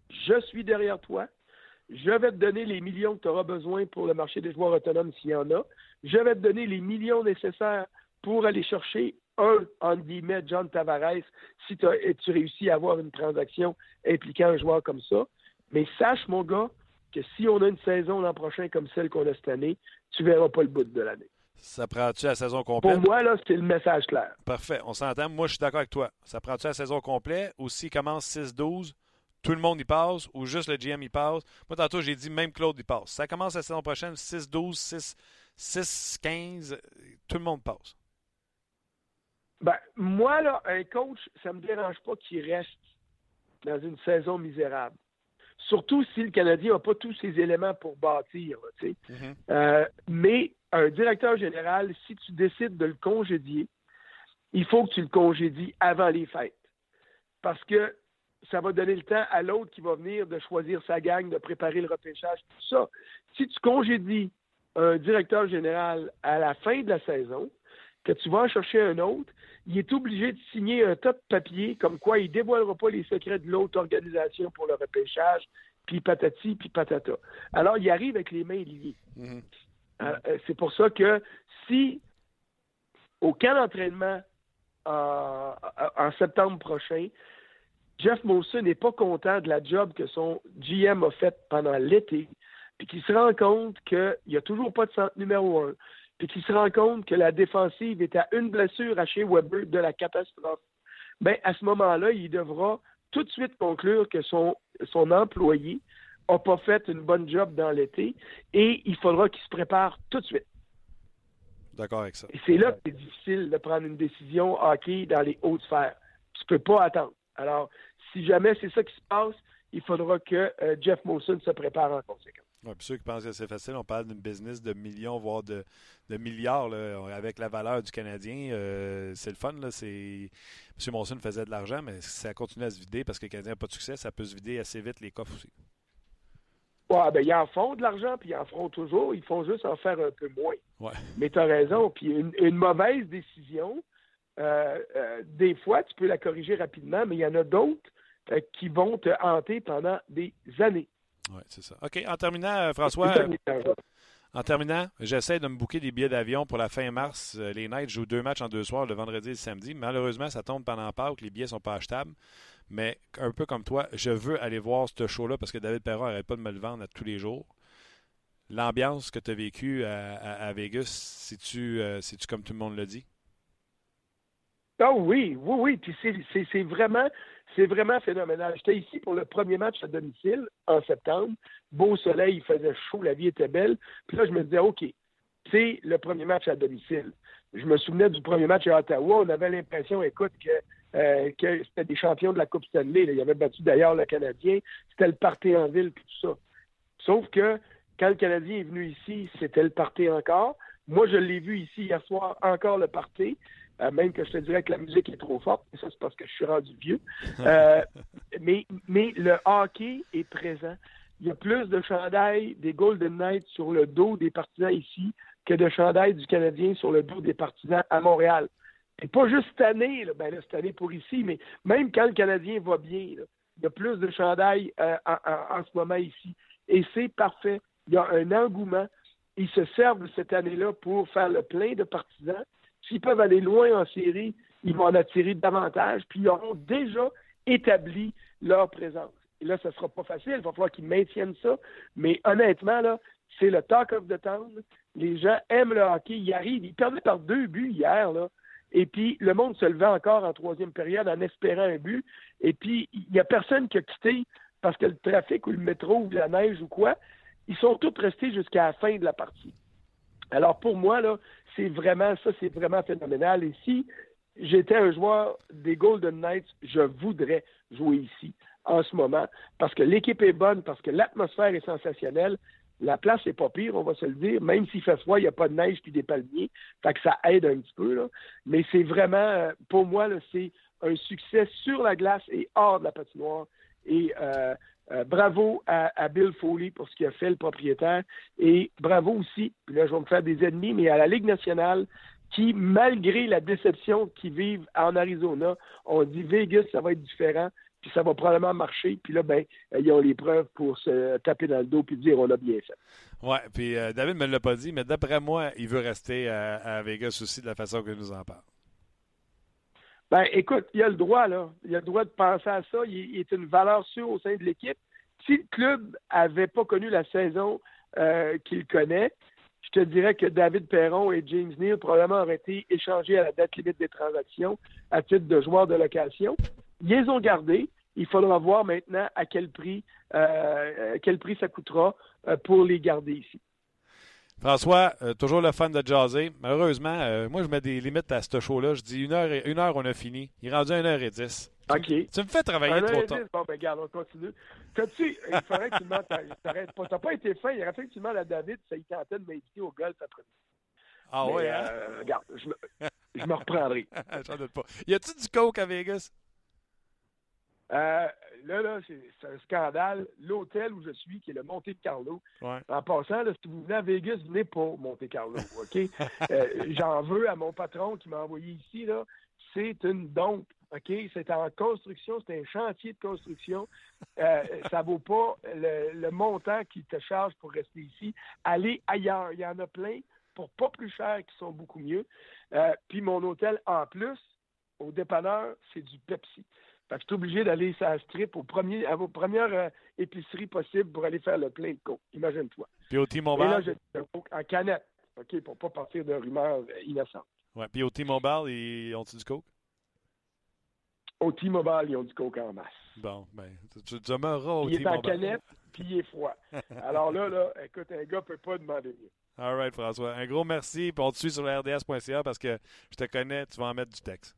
je suis derrière toi, je vais te donner les millions que tu auras besoin pour le marché des joueurs autonomes s'il y en a, je vais te donner les millions nécessaires pour aller chercher un, entre guillemets, John Tavares, si tu réussis à avoir une transaction impliquant un joueur comme ça. Mais sache, mon gars, que si on a une saison l'an prochain comme celle qu'on a cette année, tu verras pas le bout de l'année. Ça prend-tu la saison complète? Pour moi, là, c'est le message clair. Parfait. On s'entend. Moi, je suis d'accord avec toi. Ça prend-tu la saison complète ou s'il commence 6-12, tout le monde y passe ou juste le GM y passe? Moi, tantôt, j'ai dit même Claude y passe. Ça commence la saison prochaine, 6-12, 6-15, tout le monde passe. Ben, moi, là, un coach, ça me dérange pas qu'il reste dans une saison misérable. Surtout si le Canadien n'a pas tous ses éléments pour bâtir. Mm-hmm. Euh, mais un directeur général, si tu décides de le congédier, il faut que tu le congédies avant les fêtes. Parce que ça va donner le temps à l'autre qui va venir de choisir sa gang, de préparer le repêchage, tout ça. Si tu congédies un directeur général à la fin de la saison, que tu vas en chercher un autre, il est obligé de signer un tas de papiers comme quoi il ne dévoilera pas les secrets de l'autre organisation pour le repêchage, puis patati, puis patata. Alors, il arrive avec les mains liées. Mm-hmm. Euh, euh, c'est pour ça que si au camp d'entraînement en septembre prochain, Jeff Molson n'est pas content de la job que son GM a faite pendant l'été, puis qu'il se rend compte qu'il n'y a toujours pas de centre numéro un, puis qu'il se rend compte que la défensive est à une blessure à chez Weber de la catastrophe, bien, à ce moment-là, il devra tout de suite conclure que son, son employé n'a pas fait une bonne job dans l'été et il faudra qu'il se prépare tout de suite. D'accord avec ça. Et c'est là que c'est difficile de prendre une décision hockey dans les hautes sphères. Tu ne peux pas attendre. Alors, si jamais c'est ça qui se passe, il faudra que euh, Jeff Molson se prépare en conséquence. Ouais, puis ceux qui pensent que c'est facile, on parle d'une business de millions, voire de, milliards avec la valeur du Canadien. Euh, c'est le fun. Là, M. Monson faisait de l'argent, mais ça continue à se vider parce que le Canadien n'a pas de succès, ça peut se vider assez vite les coffres aussi. Ouais, ben, ils en font de l'argent, puis ils en feront toujours. Ils font juste en faire un peu moins. Ouais. Mais tu as raison. Puis une, mauvaise décision, euh, euh, des fois, tu peux la corriger rapidement, mais il y en a d'autres qui vont te hanter pendant des années. Oui, c'est ça. OK, en terminant, François, en terminant, j'essaie de me bouquer des billets d'avion pour la fin mars. Les Knights jouent deux matchs en deux soirs, le vendredi et le samedi. Malheureusement, ça tombe pendant Pâques, les billets ne sont pas achetables. Mais un peu comme toi, je veux aller voir ce show-là parce que David Perron n'arrête pas de me le vendre à tous les jours. L'ambiance que tu as vécue à, Vegas, c'est-tu comme tout le monde le dit? Ah oui, oui, oui. Puis c'est vraiment, c'est vraiment phénoménal. J'étais ici pour le premier match à domicile en septembre. Beau soleil, il faisait chaud, la vie était belle. Puis là, je me disais, OK, c'est le premier match à domicile. Je me souvenais du premier match à Ottawa. On avait l'impression, écoute, que, euh, c'était des champions de la Coupe Stanley. Là. Ils avaient battu d'ailleurs le Canadien. C'était le party en ville, tout ça. Sauf que quand le Canadien est venu ici, c'était le party encore. Moi, je l'ai vu ici hier soir, encore le party. Euh, même que je te dirais que la musique est trop forte, et ça c'est parce que je suis rendu vieux. Euh, mais, mais le hockey est présent. Il y a plus de chandails des Golden Knights sur le dos des partisans ici que de chandails du Canadien sur le dos des partisans à Montréal. Et pas juste cette année, là, ben là, cette année pour ici, mais même quand le Canadien va bien, il y a plus de chandails euh, en, ce moment ici. Et c'est parfait. Il y a un engouement. Ils se servent cette année-là pour faire le plein de partisans. S'ils peuvent aller loin en série, ils vont en attirer davantage, puis ils auront déjà établi leur présence. Et là, ce ne sera pas facile, il va falloir qu'ils maintiennent ça. Mais honnêtement, là, c'est le talk of the town. Les gens aiment le hockey. Ils arrivent. Ils perdaient par deux buts hier. Et puis, le monde se levait encore en troisième période en espérant un but. Et puis, il n'y a personne qui a quitté parce que le trafic ou le métro ou la neige ou quoi. Ils sont tous restés jusqu'à la fin de la partie. Alors, pour moi, là, c'est vraiment, ça, c'est vraiment phénoménal. Et si j'étais un joueur des Golden Knights, je voudrais jouer ici en ce moment parce que l'équipe est bonne, parce que l'atmosphère est sensationnelle. La place n'est pas pire, on va se le dire. Même s'il fait froid, il n'y a pas de neige puis des palmiers. Fait que ça aide un petit peu. Là. Mais c'est vraiment, pour moi, c'est un succès sur la glace et hors de la patinoire. Et euh, euh, bravo à, Bill Foley pour ce qu'il a fait, le propriétaire. Et bravo aussi, puis là, je vais me faire des ennemis, mais à la Ligue nationale, qui, malgré la déception qu'ils vivent en Arizona, ont dit Vegas, ça va être différent, puis ça va probablement marcher. Puis là, ben, ils ont les preuves pour se taper dans le dos puis dire on a bien fait. Oui, puis euh, David ne me l'a pas dit, mais d'après moi, il veut rester à, à Vegas aussi de la façon que nous en parle. Ben, écoute, il a le droit, là. Il a le droit de penser à ça. Il, est une valeur sûre au sein de l'équipe. Si le club avait pas connu la saison euh, qu'il connaît, je te dirais que David Perron et James Neal probablement auraient été échangés à la date limite des transactions à titre de joueurs de location. Ils les ont gardés. Il faudra voir maintenant à quel prix, euh, quel prix ça coûtera euh, pour les garder ici. François, euh, toujours le fan de jaser. Malheureusement, euh, moi, je mets des limites à ce show-là. Je dis une heure, et, une heure, on a fini. Il est rendu à une heure et dix. OK. Tu, me fais travailler trop tard. Bon, ben, regarde, on continue. tu il faudrait que tu demandes, t'arrêtes pas. T'as pas été fin. Il aurait que tu demandes à David ça il tentait de m'inviter au golf après Ah ouais, hein? Euh, regarde, je me, je me reprendrai. J'en doute pas. Y a-tu du coke à Vegas? Là, là, c'est un scandale. L'hôtel où je suis, qui est le Monte Carlo. En passant, là, si vous venez à Vegas, venez pas Monte Carlo, OK? Euh, j'en veux à mon patron qui m'a envoyé ici, là. C'est une dompe, OK? C'est en construction, c'est un chantier de construction. Euh, ça vaut pas le, montant qui te charge pour rester ici. Allez ailleurs. Il y en a plein pour pas plus cher qui sont beaucoup mieux. Euh, puis mon hôtel, en plus, au dépanneur, c'est du Pepsi. Fait que je suis obligé d'aller sur la strip au premier, à vos premières euh, épiceries possibles pour aller faire le plein de coke. Imagine-toi. Puis au T-Mobile? Et là, j'ai le coke en canette, OK, pour pas partir de rumeurs euh, innocentes. Ouais. Puis au T-Mobile, ils ont-ils du coke? Au T-Mobile, ils ont du coke en masse. Bon, ben, tu demeureras au T-Mobile. Il est en canette, puis il est froid. Alors là, là, écoute, un gars peut pas demander mieux. All right, François. Un gros merci. Puis on te suit sur rds.ca parce que je te connais, tu vas en mettre du texte.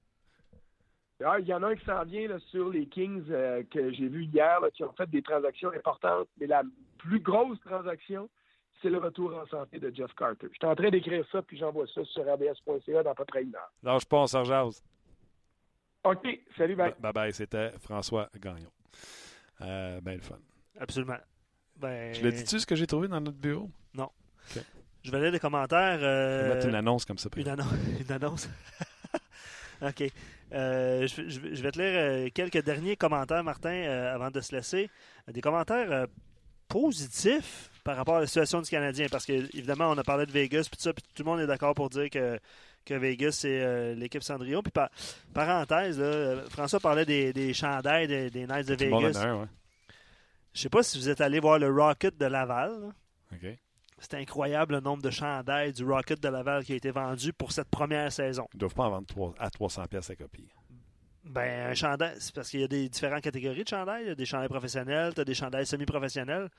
Ah, il y en a un qui s'en vient sur les Kings euh, que j'ai vu hier, qui ont fait des transactions importantes, mais la plus grosse transaction, c'est le retour en santé de Jeff Carter. Je suis en train d'écrire ça, puis j'envoie ça sur abs.ca dans à peu près une heure. Lâche pas, on s'en jase. OK, salut, bye. Bye bye, c'était François Gagnon. Euh, ben le fun. Absolument. Ben... Je l'ai dit-tu ce que j'ai trouvé dans notre bureau? Non. Je vais lire les commentaires. Euh... Je vais mettre une annonce comme ça. Une, une annonce. OK. Euh, je, vais te lire euh, quelques derniers commentaires, Martin, euh, avant de se laisser. Des commentaires positif par rapport à la situation du Canadien. Parce que, évidemment, on a parlé de Vegas, puis tout ça, puis tout le monde est d'accord pour dire que, que Vegas, c'est l'équipe Cendrillon. Puis, par, parenthèse, là, François parlait des, des chandails des, des Knights de Vegas. Ouais. Je sais pas si vous êtes allé voir le Rocket de Laval. là. OK. C'est incroyable le nombre de chandails du Rocket de Laval qui a été vendu pour cette première saison. Ils doivent pas en vendre à 300 pièces à copie. Ben, un chandail, c'est parce qu'il y a des différentes catégories de chandails. Il y a des chandails professionnels, tu as des chandails semi-professionnels.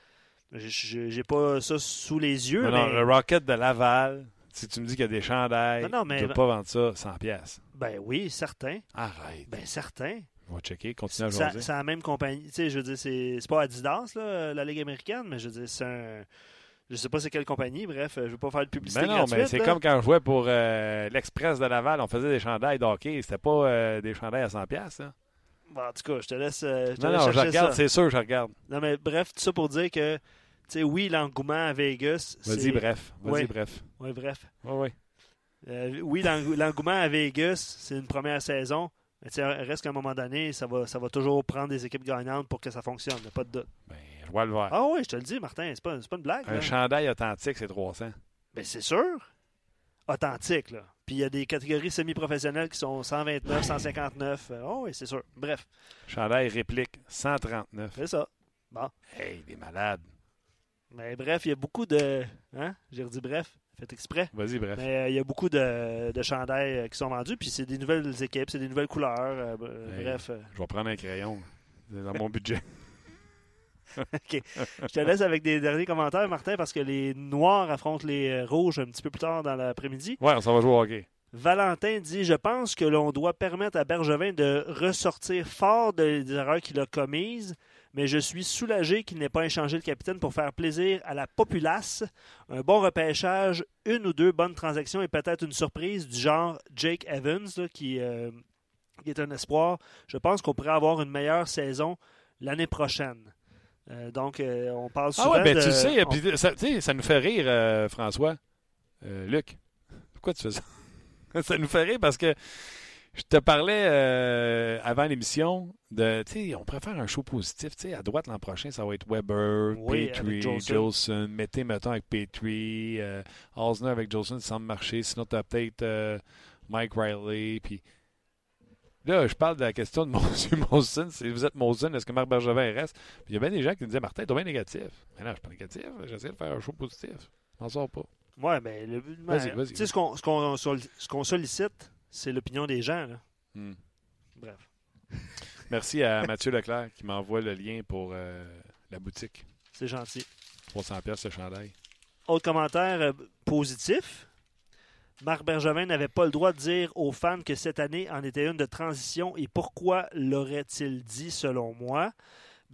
J'ai- pas ça sous les yeux, Non, le Rocket de Laval, si tu me dis qu'il y a des chandails, Non, non, mais- ils ne doivent pas vendre ça 100 pièces. ben oui, certains. Arrête. Ben certains. On va checker, continue à. C'est la même compagnie. Tu sais, je veux dire, c'est c'est pas Adidas, là, la Ligue américaine, mais je veux dire, c'est un. Je sais pas c'est quelle compagnie, bref, je veux pas faire de publicité Mais non, gratuite. mais c'est comme quand je jouais pour euh, l'Express de Laval, on faisait des chandails d'hockey. C'était pas euh, des chandails à 100 pièces. hein. Bon, en tout cas, je te laisse, euh, je te Non, laisse non, je regarde, c'est sûr, je regarde. Non, mais bref, tout ça pour dire que, tu sais, oui, l'engouement à Vegas. Vas-y, bref. Vas-y, Ouais. bref. Oui, bref. Oui, oui. Euh, oui, l'eng- l'engouement à Vegas, c'est une première saison. Mais tu sais, reste qu'à un moment donné, ça va, ça va toujours prendre des équipes gagnantes pour que ça fonctionne. pas de doute. Ben, je vois le voir. Ah oui, je te le dis, Martin, c'est pas, c'est pas une blague. Un là. chandail authentique, c'est 300. Ben, c'est sûr. Authentique, là. Puis il y a des catégories semi-professionnelles qui sont 129, 159. Euh, Oh oui, c'est sûr. Bref, Chandail réplique, 139. c'est ça. Hey, des malades. Mais bref, il y a beaucoup de. Hein? J'ai redit bref. Faites exprès. Vas-y, bref. Mais euh, il y a beaucoup de, de chandails euh, qui sont vendus. Puis c'est des nouvelles équipes, c'est des nouvelles couleurs. euh, Hey. Bref. Je vais prendre un crayon. C'est dans mon budget. Je te laisse avec des derniers commentaires, Martin, parce que les Noirs affrontent les euh, Rouges un petit peu plus tard dans l'après-midi. Ouais, on s'en va jouer au hockey. Valentin dit Je pense que l'on doit permettre à Bergevin de ressortir fort des erreurs qu'il a commises, mais je suis soulagé qu'il n'ait pas échangé le capitaine pour faire plaisir à la populace. Un bon repêchage, une ou deux bonnes transactions et peut-être une surprise du genre Jake Evans, là, qui, euh, qui est un espoir. Je pense qu'on pourrait avoir une meilleure saison l'année prochaine. Euh, donc, euh, on parle Ah souvent ouais, ben de- tu sais, on- ça, tu sais, ça nous fait rire, euh, François. Luc, pourquoi tu fais ça? ça nous fait rire parce que je te parlais avant l'émission de, tu sais, on préfère un show positif. Tu sais, à droite l'an prochain, ça va être Weber, Oui, Petrie, Jolson. Mettez, mettons, avec Petrie, Osner avec Jolson, ça semble marcher. Sinon, tu as peut-être Mike Riley. Puis là, je parle de la question de Monsieur Molson. Si vous êtes Molson, est-ce que Marc Bergevin reste? Puis il y a bien des gens qui me disaient, Martin, t'es bien négatif. Mais non, je suis pas négatif. J'essaie de faire un show positif. Je m'en sors pas. Ouais, mais le- Vas-y, ben, vas-y. Tu sais, ce qu'on ce qu'on solli- ce qu'on sollicite, c'est l'opinion des gens. Là. Hmm. Bref. Merci à Mathieu Leclerc qui m'envoie le lien pour euh, la boutique. C'est gentil. 300 pièces ce chandail. Autre commentaire euh, positif. Marc Bergevin n'avait pas le droit de dire aux fans que cette année en était une de transition et pourquoi l'aurait-il dit selon moi?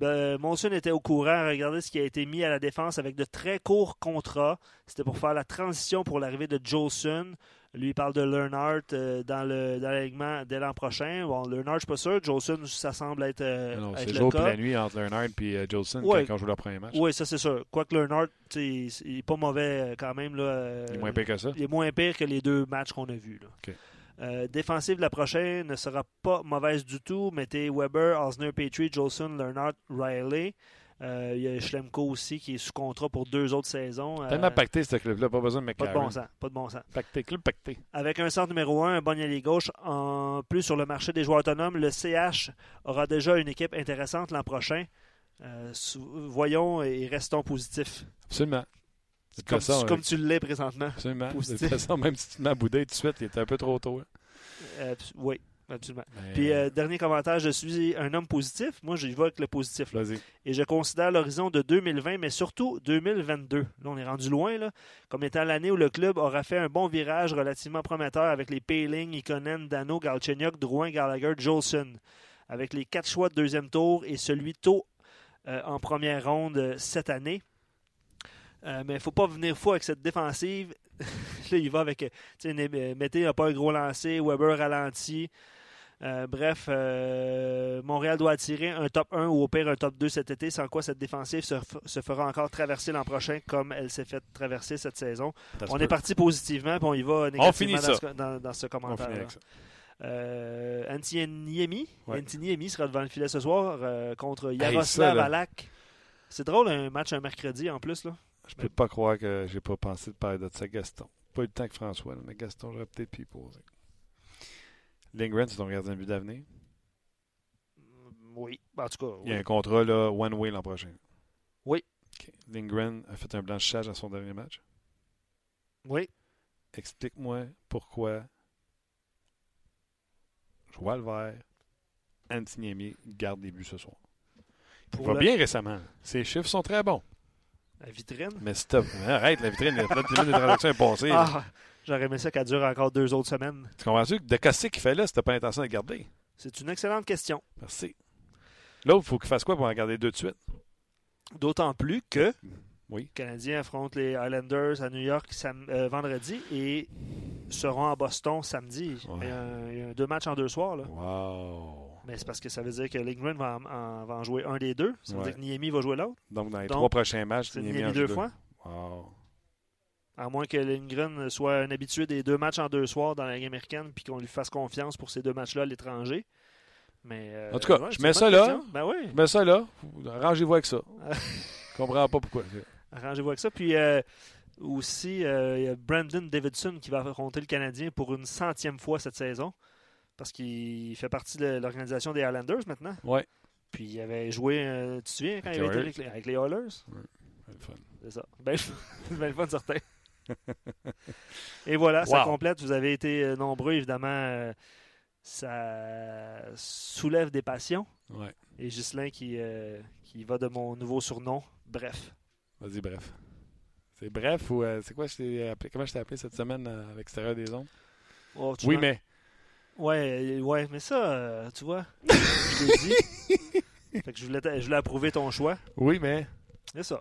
Ben, Monson était au courant. Regardez ce qui a été mis à la défense avec de très courts contrats. C'était pour faire la transition pour l'arrivée de Jolson. Lui, il parle de Learnhardt euh, dans le l'alignement dès l'an prochain. Bon, Learnhardt, je suis pas sûr. Jolson, ça semble être, euh, Non, c'est le jour et cas. la nuit entre Leonard et euh, Jolson Ouais. quand on joue leur premier match. Oui, ça c'est sûr. Quoique Learnhardt, il n'est pas mauvais euh, quand même. Là, Il est moins pire que ça. il est moins pire que les deux matchs qu'on a vus. là. OK. Euh, défensive la prochaine ne sera pas mauvaise du tout. Mettez Weber, Osner, Petrie, Jolson, Leonard, Riley. Euh, il y a Schlemko aussi qui est sous contrat pour deux autres saisons. Euh, Tellement pacté ce club-là, pas besoin de pas de bon sens. Pas de bon sens. Pacté, club pacté. Avec un centre numéro 1, un bon allié gauche, en plus sur le marché des joueurs autonomes, le CH aura déjà une équipe intéressante l'an prochain. Euh, voyons et restons positifs. Absolument. Comme, tu, comme tu l'es présentement. absolument. De façon, même si tu te mets à bouder tout de suite, il était un peu trop tôt. hein. Euh, oui, absolument. Mais, Puis, euh, dernier commentaire, je suis un homme positif. Moi, j'y vais avec le positif. là. Vas-y. Et je considère l'horizon de 2020, mais surtout 2022. Là, on est rendu loin, là, comme étant l'année où le club aura fait un bon virage relativement prometteur avec les Payling, Ikonen, Dano, Galchenyuk, Drouin, Gallagher, Jolson. Avec les quatre choix de deuxième tour et celui tôt euh, en première ronde euh, cette année. Euh, mais il ne faut pas venir fou avec cette défensive. là, il va avec. euh, tu sais, né- Mété n'a pas un gros lancer, Weber ralenti. Euh, bref, euh, Montréal doit attirer un top 1 ou au pire un top 2 cet été, sans quoi cette défensive se, se fera encore traverser l'an prochain comme elle s'est fait traverser cette saison. On est parti positivement, puis on y va négativement finit dans, ce, dans- dans ce commentaire. Euh, Antiniemi Ouais. Sera devant le filet ce soir euh, contre Hey, Yaroslav là. Alak. C'est drôle, un match un mercredi en plus. là. Je peux pas croire que j'ai pas pensé de parler de ça, Gaston. Pas eu le temps que François, mais Gaston, j'aurais peut-être pu y poser. Lindgren, c'est ton gardien de but d'avenir? Oui. En tout cas, Il y a un contrat là, one way l'an prochain. Oui. OK. Lindgren a fait un blanchissage à son dernier match? Oui. Explique-moi pourquoi Joël Vert, Antiniemi garde des buts ce soir. Il Pour va bien récemment. Ses chiffres sont très bons. La vitrine? Mais stop. Arrête, la vitrine, la vitrine de transaction est passée. Ah, j'aurais aimé ça qu'elle dure encore deux autres semaines. Tu comprends-tu? De casser qu'il fait là, c'était pas l'intention de le garder? C'est une excellente question. Merci. L'autre, il faut qu'il fasse quoi pour en garder deux de suite? D'autant plus que Oui. les Canadiens affrontent les Islanders à New York euh, vendredi et seront à Boston samedi. Ouais. Il, y a il y a deux matchs en deux soirs. Là. Wow. Mais c'est parce que ça veut dire que Lindgren va en, en- va en jouer un des deux. Ça veut Ouais. dire que Niemi va jouer l'autre. Donc, dans les Donc, trois prochains matchs, Niemi en deux jeu fois. Wow. À moins que Lindgren soit un habitué des deux matchs en deux soirs dans la Ligue américaine puis qu'on lui fasse confiance pour ces deux matchs-là à l'étranger. Mais, euh, En tout cas, ouais, je mets ça là. Ben oui. Je mets ça là. Arrangez-vous avec ça. Je comprends pas pourquoi. Arrangez-vous avec ça. Puis euh, aussi, euh, il y a Brandon Davidson qui va affronter le Canadien pour une centième fois cette saison. Parce qu'il fait partie de l'organisation des Islanders maintenant. Ouais. Puis il avait joué, euh, tu te souviens, quand Avec il avait été avec les, Oilers? C'est le fun. C'est ça. Ben, ben fun, certain. Et voilà, ça complète. Vous avez été euh, nombreux, évidemment. euh, ça soulève des passions. Ouais. Et Ghislain qui, euh, qui va de mon nouveau surnom. Bref. Vas-y, bref. C'est bref ou euh, c'est quoi je t'ai appelé? Comment je t'ai appelé cette semaine euh, avec Extérieur des ondes? Oh, Oui, mais. Ouais, ouais, mais ça, euh, tu vois, je l'ai dit. Fait que je voulais, je voulais approuver ton choix. Oui, mais. C'est ça.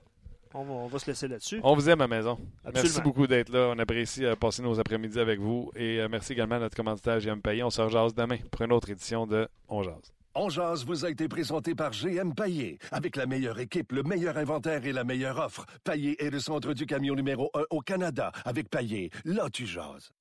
On va, on va se laisser là-dessus. On vous aime à la maison. Merci beaucoup d'être là. On apprécie euh, passer nos après-midi avec vous. Et euh, merci également à notre commanditaire GM Payé. On se rejase demain pour une autre édition de On Jase. On jase vous a été présenté par GM Paillé. Avec la meilleure équipe, le meilleur inventaire et la meilleure offre. Paillé est le centre du camion numéro 1 au Canada. Avec Paillé, là tu jases.